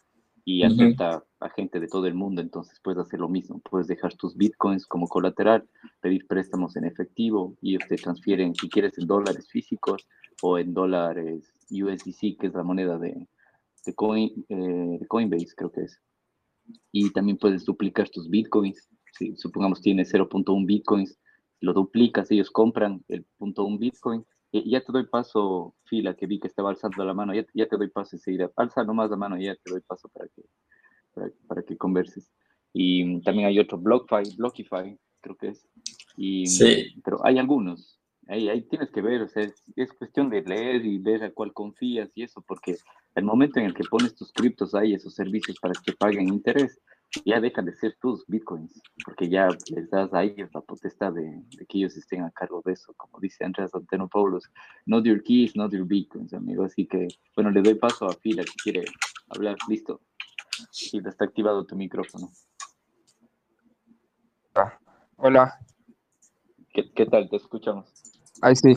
y acepta a gente de todo el mundo, entonces puedes hacer lo mismo. Puedes dejar tus bitcoins como colateral, pedir préstamos en efectivo y ellos te transfieren, si quieres, en dólares físicos o en dólares USDC, que es la moneda de, de, Coin, eh, Coinbase, creo que es. Y también puedes duplicar tus bitcoins. Si supongamos tienes 0.1 bitcoins, lo duplicas, ellos compran el .1 bitcoin. Y ya te doy paso, fila, que vi que estaba alzando la mano, ya, ya te doy paso enseguida. Alza nomás la mano ya te doy paso para que, para, que converses. Y también hay otro, BlockFi, Blockify, creo que es. Y,
sí.
Pero hay algunos. Ahí, ahí tienes que ver, o sea, es, es, cuestión de leer y ver a cuál confías y eso, porque el momento en el que pones tus criptos ahí, esos servicios para que te paguen interés, ya dejan de ser tus bitcoins, porque ya les das a ellos la potestad de, que ellos estén a cargo de eso, como dice Andrés Antenopoulos, not your keys, not your bitcoins, amigo. Así que, bueno, le doy paso a Fila si quiere hablar. Listo. Sí, está activado tu micrófono.
Ah, hola.
¿Qué, ¿Qué tal? Te escuchamos.
Ahí sí.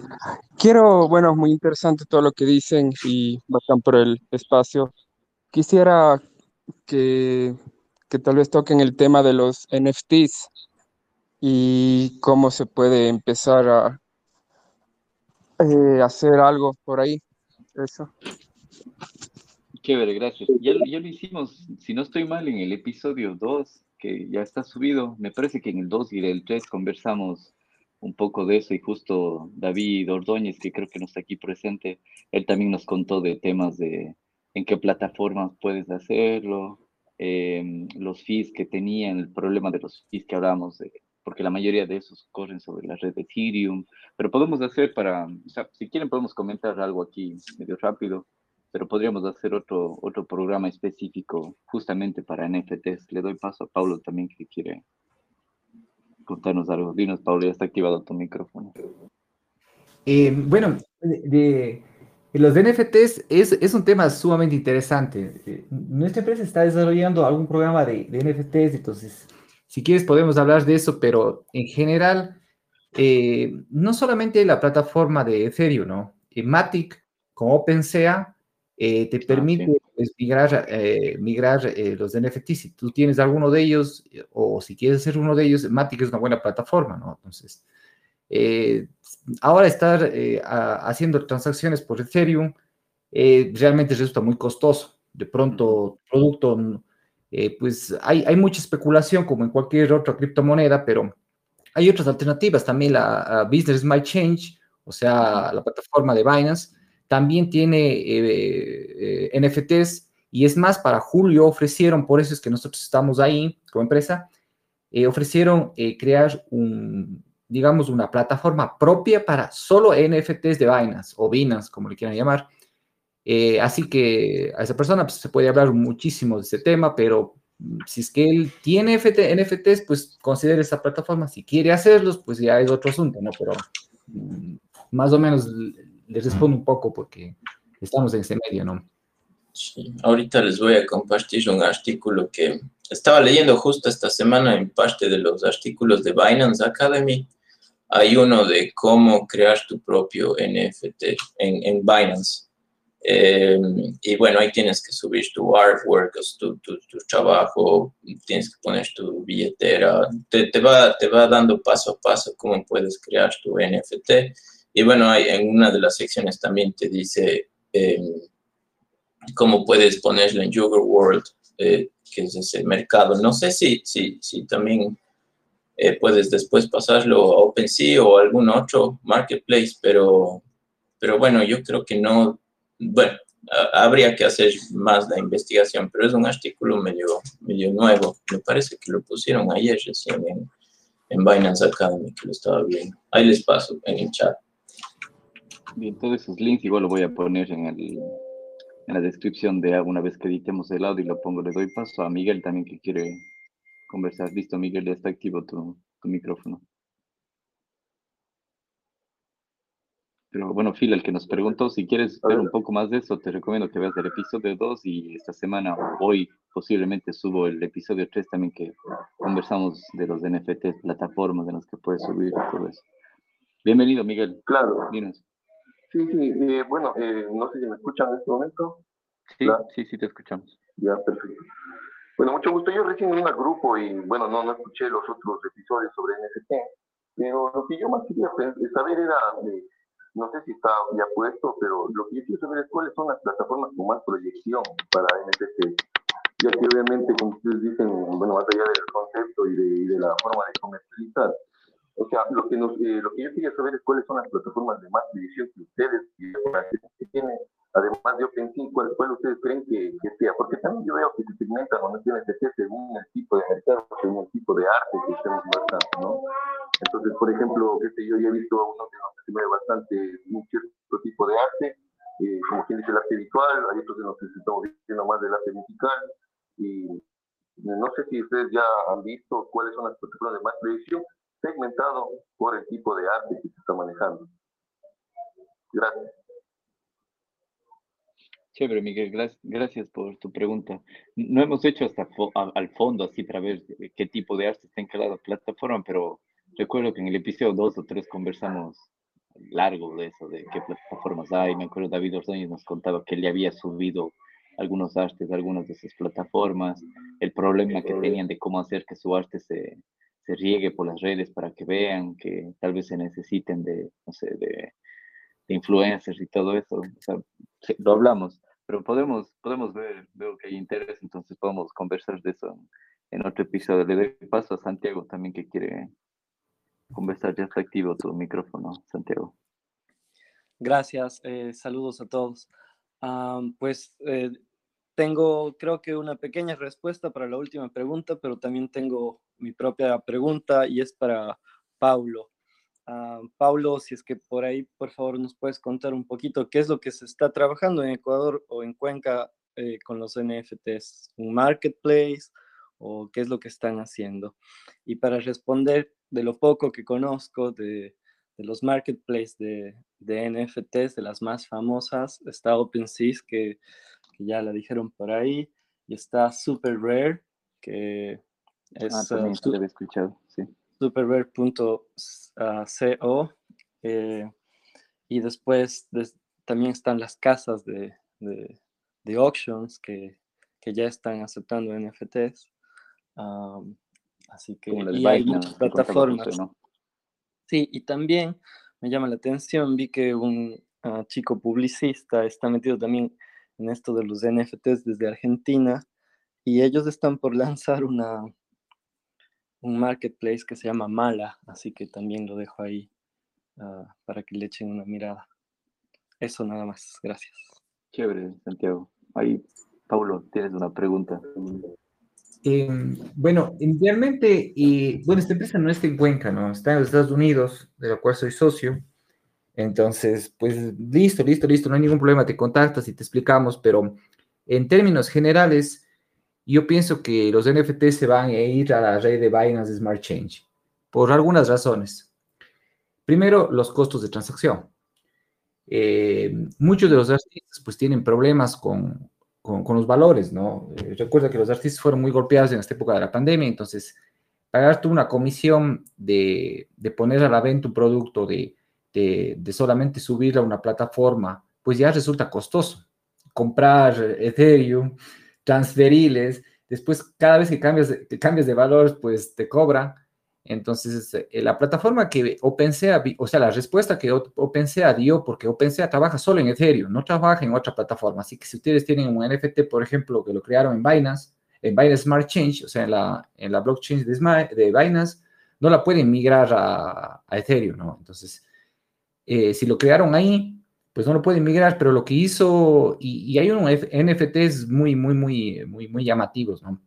Quiero, bueno, muy interesante todo lo que dicen y bacán por el espacio. Quisiera que, que tal vez toquen el tema de los NFTs y cómo se puede empezar a eh, hacer algo por ahí. Eso.
Chévere, gracias. Ya, lo hicimos, si no estoy mal, en el episodio 2, que ya está subido. Me parece que en el 2 y el 3 conversamos un poco de eso y justo David Ordóñez, que creo que no está aquí presente, él también nos contó de temas de en qué plataformas puedes hacerlo, em, los fees que tenían, el problema de los fees que hablábamos, porque la mayoría de esos corren sobre la red de Ethereum, pero podemos hacer para, o sea, si quieren podemos comentar algo aquí medio rápido, pero podríamos hacer otro, otro programa específico justamente para NFTs. Le doy paso a Pablo también que quiere contarnos algo. Dinos, Pablo, ya está activado tu micrófono.
Eh, bueno, de, los NFTs es, es, un tema sumamente interesante. Eh, nuestra empresa está desarrollando algún programa de, de, NFTs, entonces, si quieres podemos hablar de eso, pero en general, eh, no solamente la plataforma de Ethereum, ¿no? Matic, como OpenSea, te ah, permite es migrar, eh, migrar eh, los NFTs. Si tú tienes alguno de ellos o si quieres ser uno de ellos, Matic es una buena plataforma, ¿no? Entonces, eh, ahora estar haciendo transacciones por Ethereum realmente resulta muy costoso. De pronto, producto, pues hay, hay mucha especulación como en cualquier otra criptomoneda, pero hay otras alternativas. También la Business Might Change, o sea, la plataforma de Binance, también tiene eh, eh, NFTs y es más, para julio ofrecieron, por eso es que nosotros estamos ahí como empresa, eh, ofrecieron eh, crear un, digamos, una plataforma propia para solo NFTs de Binance o Binance, como le quieran llamar. Eh, así que a esa persona pues, se puede hablar muchísimo de ese tema, pero si es que él tiene NFTs, pues considere esa plataforma. Si quiere hacerlos, pues ya es otro asunto, ¿no? Pero mm, más o menos les respondo un poco porque estamos en ese medio, ¿no?
Sí, ahorita les voy a compartir un artículo que estaba leyendo justo esta semana en parte de los artículos de Binance Academy hay uno de cómo crear tu propio NFT en, en Binance. Eh, y bueno, ahí tienes que subir tu artwork, tu, tu, tu, trabajo, tienes que poner tu billetera, te, te, va, te va dando paso a paso cómo puedes crear tu NFT. Y bueno, hay, en una de las secciones también te dice eh, cómo puedes ponerlo en Yuga World, eh, que es ese mercado. No sé si, si, si también eh, puedes después pasarlo a OpenSea o a algún otro marketplace, pero, pero bueno, yo creo que no, bueno, habría que hacer más la investigación, pero es un artículo medio, medio nuevo, me parece que lo pusieron ayer recién en, en Binance Academy, que lo estaba viendo. Ahí les paso en el chat.
Bien, todos esos links igual lo voy a poner en, el, en la descripción de una vez que editemos el audio y lo pongo, le doy paso a Miguel también que quiere conversar. Listo, Miguel, ya está activo tu, micrófono. Pero bueno, Phil, el que nos preguntó, si quieres ver un poco más de eso, te recomiendo que veas el episodio 2 y esta semana, hoy, posiblemente subo el episodio 3 también que conversamos de los NFT, plataformas en las que puedes subir todo eso. Bienvenido, Miguel.
Claro. Dinos. Sí, sí, eh, bueno, eh, no sé si me escuchan en este momento.
Sí, sí, sí, te escuchamos.
Ya, perfecto. Bueno, mucho gusto. Yo recién en un grupo y bueno, no, no escuché los otros episodios sobre NFT, pero lo que yo más quería saber era, eh, no sé si está ya puesto, pero lo que yo quiero saber es cuáles son las plataformas con más proyección para NFT. Ya que obviamente, como ustedes dicen, bueno, más allá del concepto y de, y de la forma de comercializar, o lo que, nos, eh, lo que yo quería saber es cuáles son las plataformas de más proyección que ustedes que tienen además de OpenSea, ¿cuál, ¿cuál, ustedes creen que, que, sea? Porque también yo veo que se segmentan los NFT según el tipo de mercado, según el tipo de arte que estemos mostrando, ¿no? Entonces, por ejemplo, sé yo, ya he visto uno que se mueve bastante un cierto tipo de arte, eh, como quien dice el arte visual, hay otros en los que estamos viendo más del arte musical, y no sé si ustedes ya han visto cuáles son las plataformas de más predicción segmentado por el tipo de arte que se está manejando. Gracias.
Chévere, Miguel, gracias, por tu pregunta. No hemos hecho hasta al fondo así para ver qué tipo de arte está en cada plataforma, pero recuerdo que en el episodio 2 o 3 conversamos largo de eso, de qué plataformas hay. Me acuerdo David Ordóñez nos contaba que le había subido algunos artes algunas de esas plataformas, el problema que tenían de cómo hacer que su arte se, se riegue por las redes para que vean que tal vez se necesiten de, no sé, de, de influencers y todo eso. O sea, lo hablamos pero podemos, podemos ver, veo que hay interés, entonces podemos conversar de eso en, otro episodio. Le doy paso a Santiago también que quiere conversar, ya está activo tu micrófono, Santiago.
Gracias, eh, saludos a todos. pues eh, tengo, creo que una pequeña respuesta para la última pregunta, pero también tengo mi propia pregunta y es para Paulo. Uh, Paulo, si es que por ahí, por favor, nos puedes contar un poquito qué es lo que se está trabajando en Ecuador o en Cuenca eh, con los NFTs, un marketplace o qué es lo que están haciendo. Y para responder de lo poco que conozco de, de los marketplaces de, de, NFTs, de las más famosas, está OpenSea, que, que, ya la dijeron por ahí, y está Super Rare, que
es... Ah, también uh, su escuchado, sí
superrare.co eh, y después también están las casas de, de, auctions que, que, ya están aceptando NFTs. así que y hay muchas plataformas. Sí, y también me llama la atención, vi que un ah, chico publicista está metido también en esto de los NFTs desde Argentina y ellos están por lanzar una, un marketplace que se llama Mala, así que también lo dejo ahí uh, para que le echen una mirada. Eso nada más, gracias.
Chévere, Santiago. Ahí, Paulo, tienes una pregunta.
Em, bueno, inicialmente, y, bueno, esta empresa no está en Cuenca, ¿no? Está en los Estados Unidos, de la cual soy socio. Entonces, pues listo, listo, listo, no hay ningún problema, te contactas y te explicamos, pero en términos generales, yo pienso que los NFT se van a ir a la red de Binance Smart Change por algunas razones. Primero, los costos de transacción. Eh, muchos de los artistas pues tienen problemas con, con, los valores, ¿no? Eh, recuerda que los artistas fueron muy golpeados en esta época de la pandemia, entonces pagarte una comisión de, de poner a la venta un producto, de, de, de, solamente subirlo a una plataforma, pues ya resulta costoso. Comprar Ethereum, transferirles, después cada vez que cambias, cambias de valores, pues te cobran. Entonces, eh, la plataforma que OpenSea, o sea, la respuesta que OpenSea dio, porque OpenSea trabaja solo en Ethereum, no trabaja en otra plataforma. Así que si ustedes tienen un NFT, por ejemplo, que lo crearon en Binance, en Binance Smart Change, o sea, en la, en la blockchain de, de Binance, no la pueden migrar a, Ethereum, ¿no? Entonces, eh, si lo crearon ahí, pues no lo pueden migrar, pero lo que hizo, y, y hay unos NFTs muy, muy, muy, muy, muy llamativos, ¿no?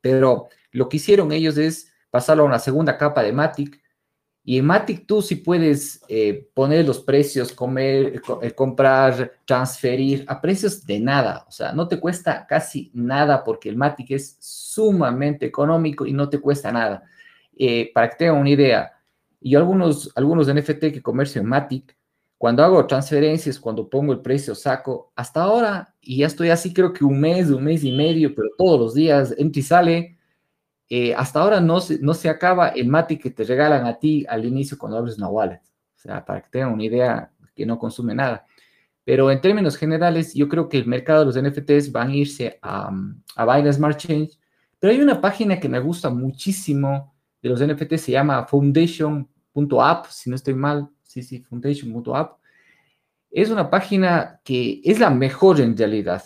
Pero lo que hicieron ellos es pasarlo a una segunda capa de Matic. Y en Matic tú sí puedes eh, poner los precios, comer, eh, comprar, transferir a precios de nada. O sea, no te cuesta casi nada porque el Matic es sumamente económico y no te cuesta nada. Eh, para que tengan una idea, yo algunos, algunos NFT que comercio en Matic, cuando hago transferencias, cuando pongo el precio, saco, hasta ahora, y ya estoy así creo que un mes, un mes y medio, pero todos los días entra y sale, eh, hasta ahora no se, no se acaba el MATI que te regalan a ti al inicio cuando abres una wallet. O sea, para que tengan una idea que no consume nada. Pero en términos generales, yo creo que el mercado de los NFTs van a irse a, a Binance Smart Change. Pero hay una página que me gusta muchísimo de los NFTs, se llama foundation.app, si no estoy mal. Sí, sí, foundation.app. Es una página que es la mejor en realidad.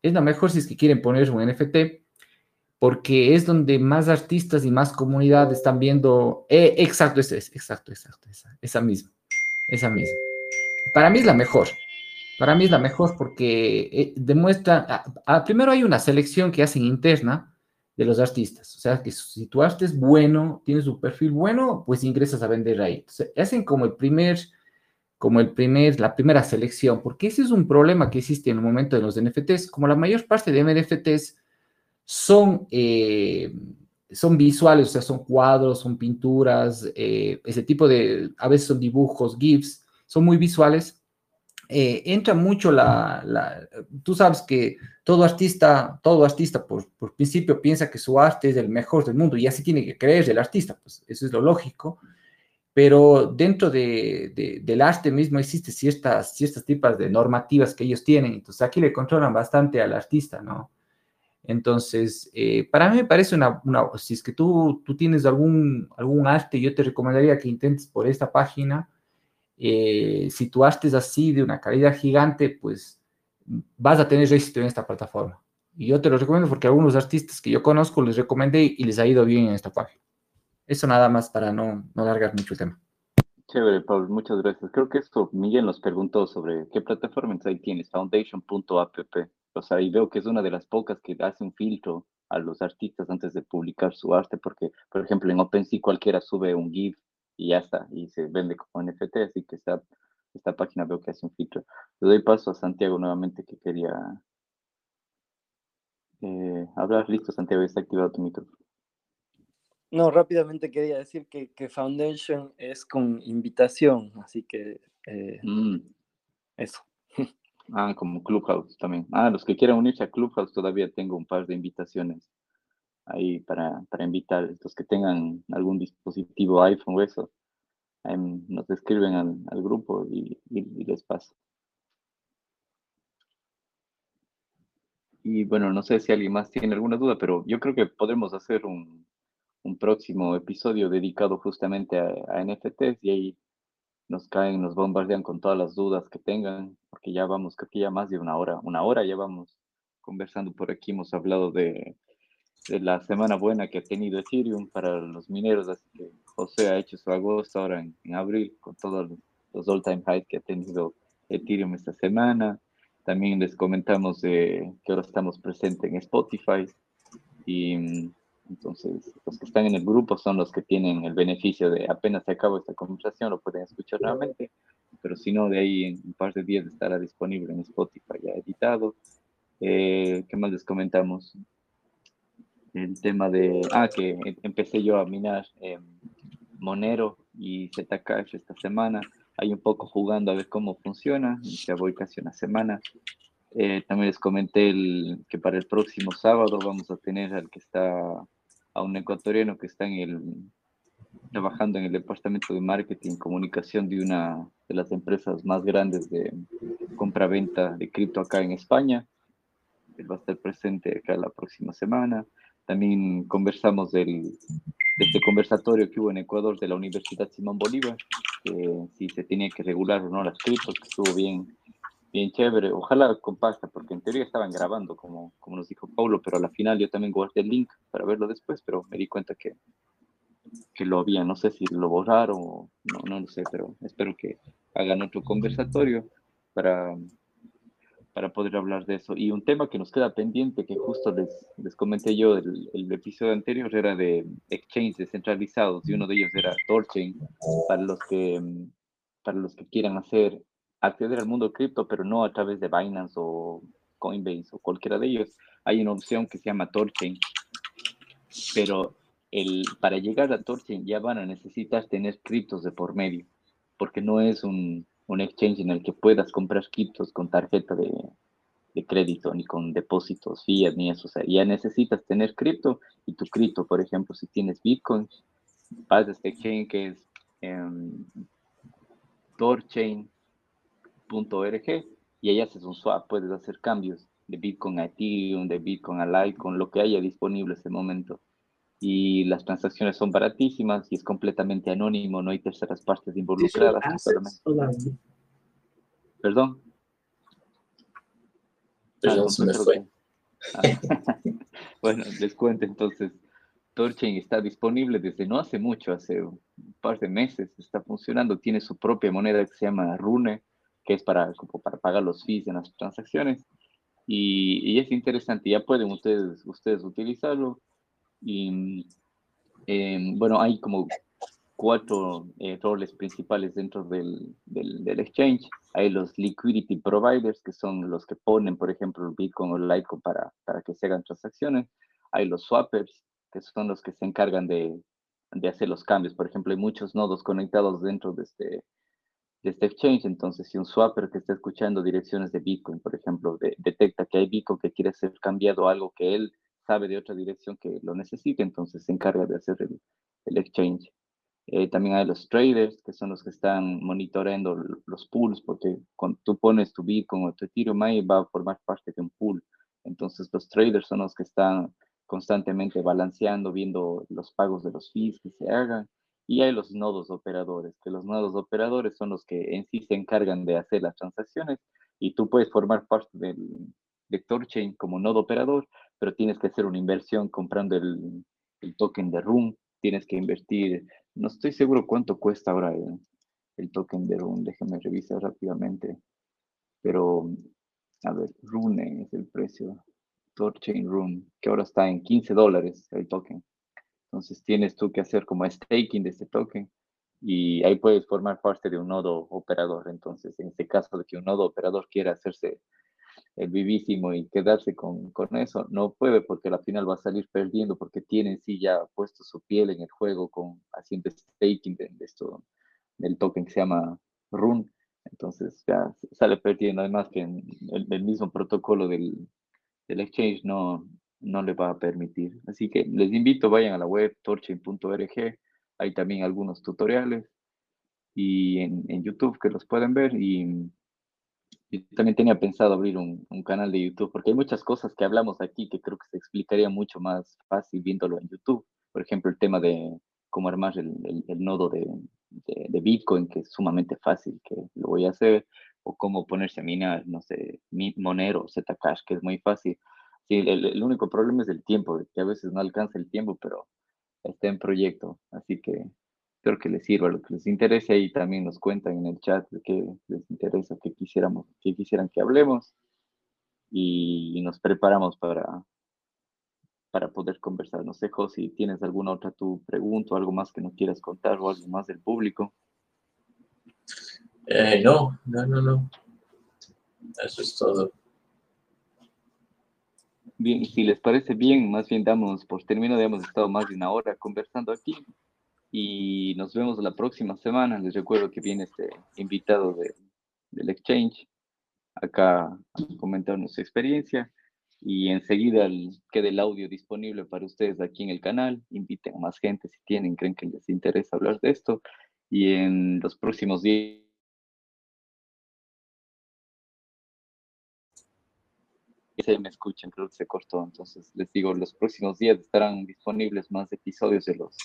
Es la mejor si es que quieren poner un NFT porque es donde más artistas y más comunidad están viendo, eh, exacto, es, exacto, exacto, esa, esa misma, esa misma. Para mí es la mejor, para mí es la mejor porque eh, demuestra, primero hay una selección que hacen interna de los artistas, o sea que si tu arte es bueno, tienes un perfil bueno, pues ingresas a vender ahí. Entonces, hacen como el primer, como el primer, la primera selección, porque ese es un problema que existe en el momento de los NFTs, como la mayor parte de NFTs son, eh, son visuales, o sea, son cuadros, son pinturas, eh, ese tipo de, a veces son dibujos, GIFs, son muy visuales. Eh, entra mucho la, la, tú sabes que todo artista, todo artista por, por, principio piensa que su arte es el mejor del mundo y así tiene que creer el artista, pues eso es lo lógico, pero dentro de, de, del arte mismo existen ciertas, ciertas tipos de normativas que ellos tienen, entonces aquí le controlan bastante al artista, ¿no? Entonces, eh, para mí me parece una, si es que tú, tú tienes algún, algún arte, yo te recomendaría que intentes por esta página. Eh, si tu arte es así, de una calidad gigante, pues vas a tener éxito en esta plataforma. Y yo te lo recomiendo porque algunos artistas que yo conozco les recomendé y les ha ido bien en esta página. Eso nada más para no, no alargar mucho el tema.
Chévere, Pablo, muchas gracias. Creo que esto Miguel nos preguntó sobre qué plataforma ahí tienes, foundation.app. O sea, y veo que es una de las pocas que hace un filtro a los artistas antes de publicar su arte, porque, por ejemplo, en OpenSea cualquiera sube un GIF y ya está, y se vende como NFT, así que esta, esta página veo que hace un filtro. Le doy paso a Santiago nuevamente que quería eh, hablar. Listo, Santiago, ya está activado tu micrófono.
No, rápidamente quería decir que, que Foundation es con invitación, así que eh, mm. eso.
Ah, como Clubhouse también. Ah, los que quieran unirse a Clubhouse todavía tengo un par de invitaciones ahí para, para invitar. Los que tengan algún dispositivo iPhone o eso, nos escriben al, grupo y, les paso. Y bueno, no sé si alguien más tiene alguna duda, pero yo creo que podremos hacer un, próximo episodio dedicado justamente a, a NFTs y ahí nos caen, nos bombardean con todas las dudas que tengan, porque ya vamos, creo que ya más de una hora, una hora ya vamos conversando por aquí, hemos hablado de, la semana buena que ha tenido Ethereum para los mineros, así que José ha hecho su agosto ahora en, abril con todos los, all-time highs que ha tenido Ethereum esta semana. También les comentamos que ahora estamos presentes en Spotify Y mm, entonces, los que están en el grupo son los que tienen el beneficio de apenas se acabó esta conversación, lo pueden escuchar nuevamente, pero si no, de ahí en un par de días estará disponible en Spotify ya editado. Eh, ¿Qué más les comentamos? El tema de, ah, que em, empecé yo a minar Monero y Zcash esta semana. Hay un poco jugando a ver cómo funciona, ya voy casi una semana. Eh, también les comenté el, que para el próximo sábado vamos a tener al que está, a un ecuatoriano que está en el, trabajando en el departamento de marketing y comunicación de una de las empresas más grandes de compra-venta de cripto acá en España. Él va a estar presente acá la próxima semana. También conversamos del, de este conversatorio que hubo en Ecuador de la Universidad Simón Bolívar, que si se tenía que regular o no las criptos, que estuvo bien, bien chévere. Ojalá compacta, porque en teoría estaban grabando, como, como nos dijo Paulo, pero a la final yo también guardé el link para verlo después, pero me di cuenta que, que lo había, no sé si lo borraron o no, no lo sé, pero espero que hagan otro conversatorio para, para poder hablar de eso. Y un tema que nos queda pendiente, que justo les, les comenté yo el, el episodio anterior, era de exchanges descentralizados y uno de ellos era Torchain, para los que, para los que quieran hacer, acceder al mundo cripto, pero no a través de Binance o Coinbase o cualquiera de ellos. Hay una opción que se llama Torchain, pero el, para llegar a Torchain ya van a necesitar tener criptos de por medio, porque no es un, un exchange en el que puedas comprar criptos con tarjeta de, crédito, ni con depósitos, fiat, ni eso. Ya necesitas tener cripto y tu cripto, por ejemplo, si tienes Bitcoin, vas a este exchange que es um, torchain.org y ahí haces un swap, puedes hacer cambios de Bitcoin a Ethereum, de Bitcoin a Litecoin, lo que haya disponible en ese momento y las transacciones son baratísimas y es completamente anónimo, no hay terceras partes involucradas. Perdón.
Perdón, ah, se me fue.
Ah. bueno, les cuento entonces. Torchain está disponible desde no hace mucho, hace un par de meses, está funcionando, tiene su propia moneda que se llama Rune, que es para, como para pagar los fees en las transacciones. Y, y es interesante, ya pueden ustedes, ustedes utilizarlo y em, bueno, hay como cuatro eh, roles principales dentro del, del, exchange. Hay los liquidity providers, que son los que ponen, por ejemplo, el Bitcoin o Litecoin para, para que se hagan transacciones. Hay los swappers, que son los que se encargan de, de hacer los cambios. Por ejemplo, hay muchos nodos conectados dentro de este, de este exchange. Entonces, si un swapper que está escuchando direcciones de Bitcoin, por ejemplo, de, detecta que hay Bitcoin que quiere ser cambiado algo que él sabe de otra dirección que lo necesite, entonces se encarga de hacer el, el exchange. Eh, también hay los traders, que son los que están monitoreando los pools, porque cuando tú pones tu Bitcoin o tu Ethereum ahí va a formar parte de un pool. Entonces los traders son los que están constantemente balanceando, viendo los pagos de los fees que se hagan. Y hay los nodos operadores, que los nodos operadores son los que en sí se encargan de hacer las transacciones y tú puedes formar parte del, de Torchain como nodo operador, pero tienes que hacer una inversión comprando el, token de Room, tienes que invertir, no estoy seguro cuánto cuesta ahora el, el token de Room, déjame revisar rápidamente, pero a ver, Rune es el precio, Torchain Room, que ahora está en 15 dólares el token. Entonces tienes tú que hacer como staking de este token y ahí puedes formar parte de un nodo operador. Entonces, en este caso de que un nodo operador quiera hacerse el vivísimo y quedarse con, con, eso, no puede porque al final va a salir perdiendo porque tiene en sí ya puesto su piel en el juego con haciendo staking de, de esto, del token que se llama Run. Entonces ya sale perdiendo, además que el, el mismo protocolo del, del, exchange no, no le va a permitir. Así que les invito, vayan a la web torchain.org, hay también algunos tutoriales y en, en YouTube que los pueden ver y yo también tenía pensado abrir un, canal de YouTube, porque hay muchas cosas que hablamos aquí que creo que se explicaría mucho más fácil viéndolo en YouTube. Por ejemplo, el tema de cómo armar el, el, nodo de, de, Bitcoin, que es sumamente fácil, que lo voy a hacer, o cómo ponerse a no sé, Monero, Zcash, que es muy fácil. Sí, el, el único problema es el tiempo, que a veces no alcanza el tiempo, pero está en proyecto. Así que espero que les sirva lo que les interese y también nos cuentan en el chat de qué les interesa, qué quisiéramos, qué quisieran que hablemos y, nos preparamos para, para poder conversar. No sé, si ¿tienes alguna otra tu pregunta o algo más que no quieras contar o algo más del público?
Eh, no, no, no, no. Eso es todo.
Bien, si les parece bien, más bien damos por término, hemos estado más de una hora conversando aquí y nos vemos la próxima semana. Les recuerdo que viene este invitado de, del Exchange acá a comentarnos su experiencia y enseguida quede el audio disponible para ustedes aquí en el canal. Inviten a más gente si tienen, creen que les interesa hablar de esto y en los próximos días se me escuchan, creo que se cortó. Entonces, les digo, los próximos días estarán disponibles más episodios de los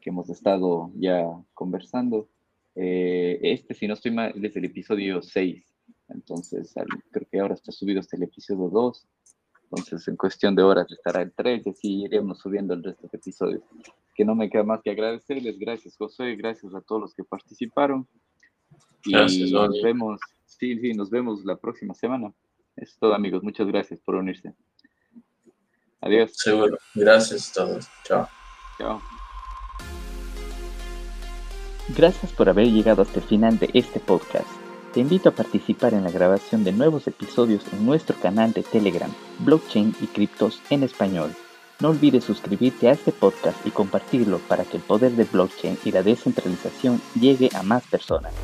que hemos estado ya conversando. Eh, este, si no estoy mal, es el episodio 6. Entonces, creo que ahora está subido hasta el episodio 2. Entonces, en cuestión de horas estará el 3 y así iremos subiendo el resto de episodios. Que no me queda más que agradecerles. Gracias, José. Gracias a todos los que participaron. Y gracias, nos vemos. Sí, sí, nos vemos la próxima semana. Es todo, amigos. Muchas gracias por unirse. Adiós.
Seguro. Gracias a todos. Chao.
Chao.
Gracias por haber llegado hasta el final de este podcast. Te invito a participar en la grabación de nuevos episodios en nuestro canal de Telegram, Blockchain y Criptos en Español. No olvides suscribirte a este podcast y compartirlo para que el poder de blockchain y la descentralización llegue a más personas.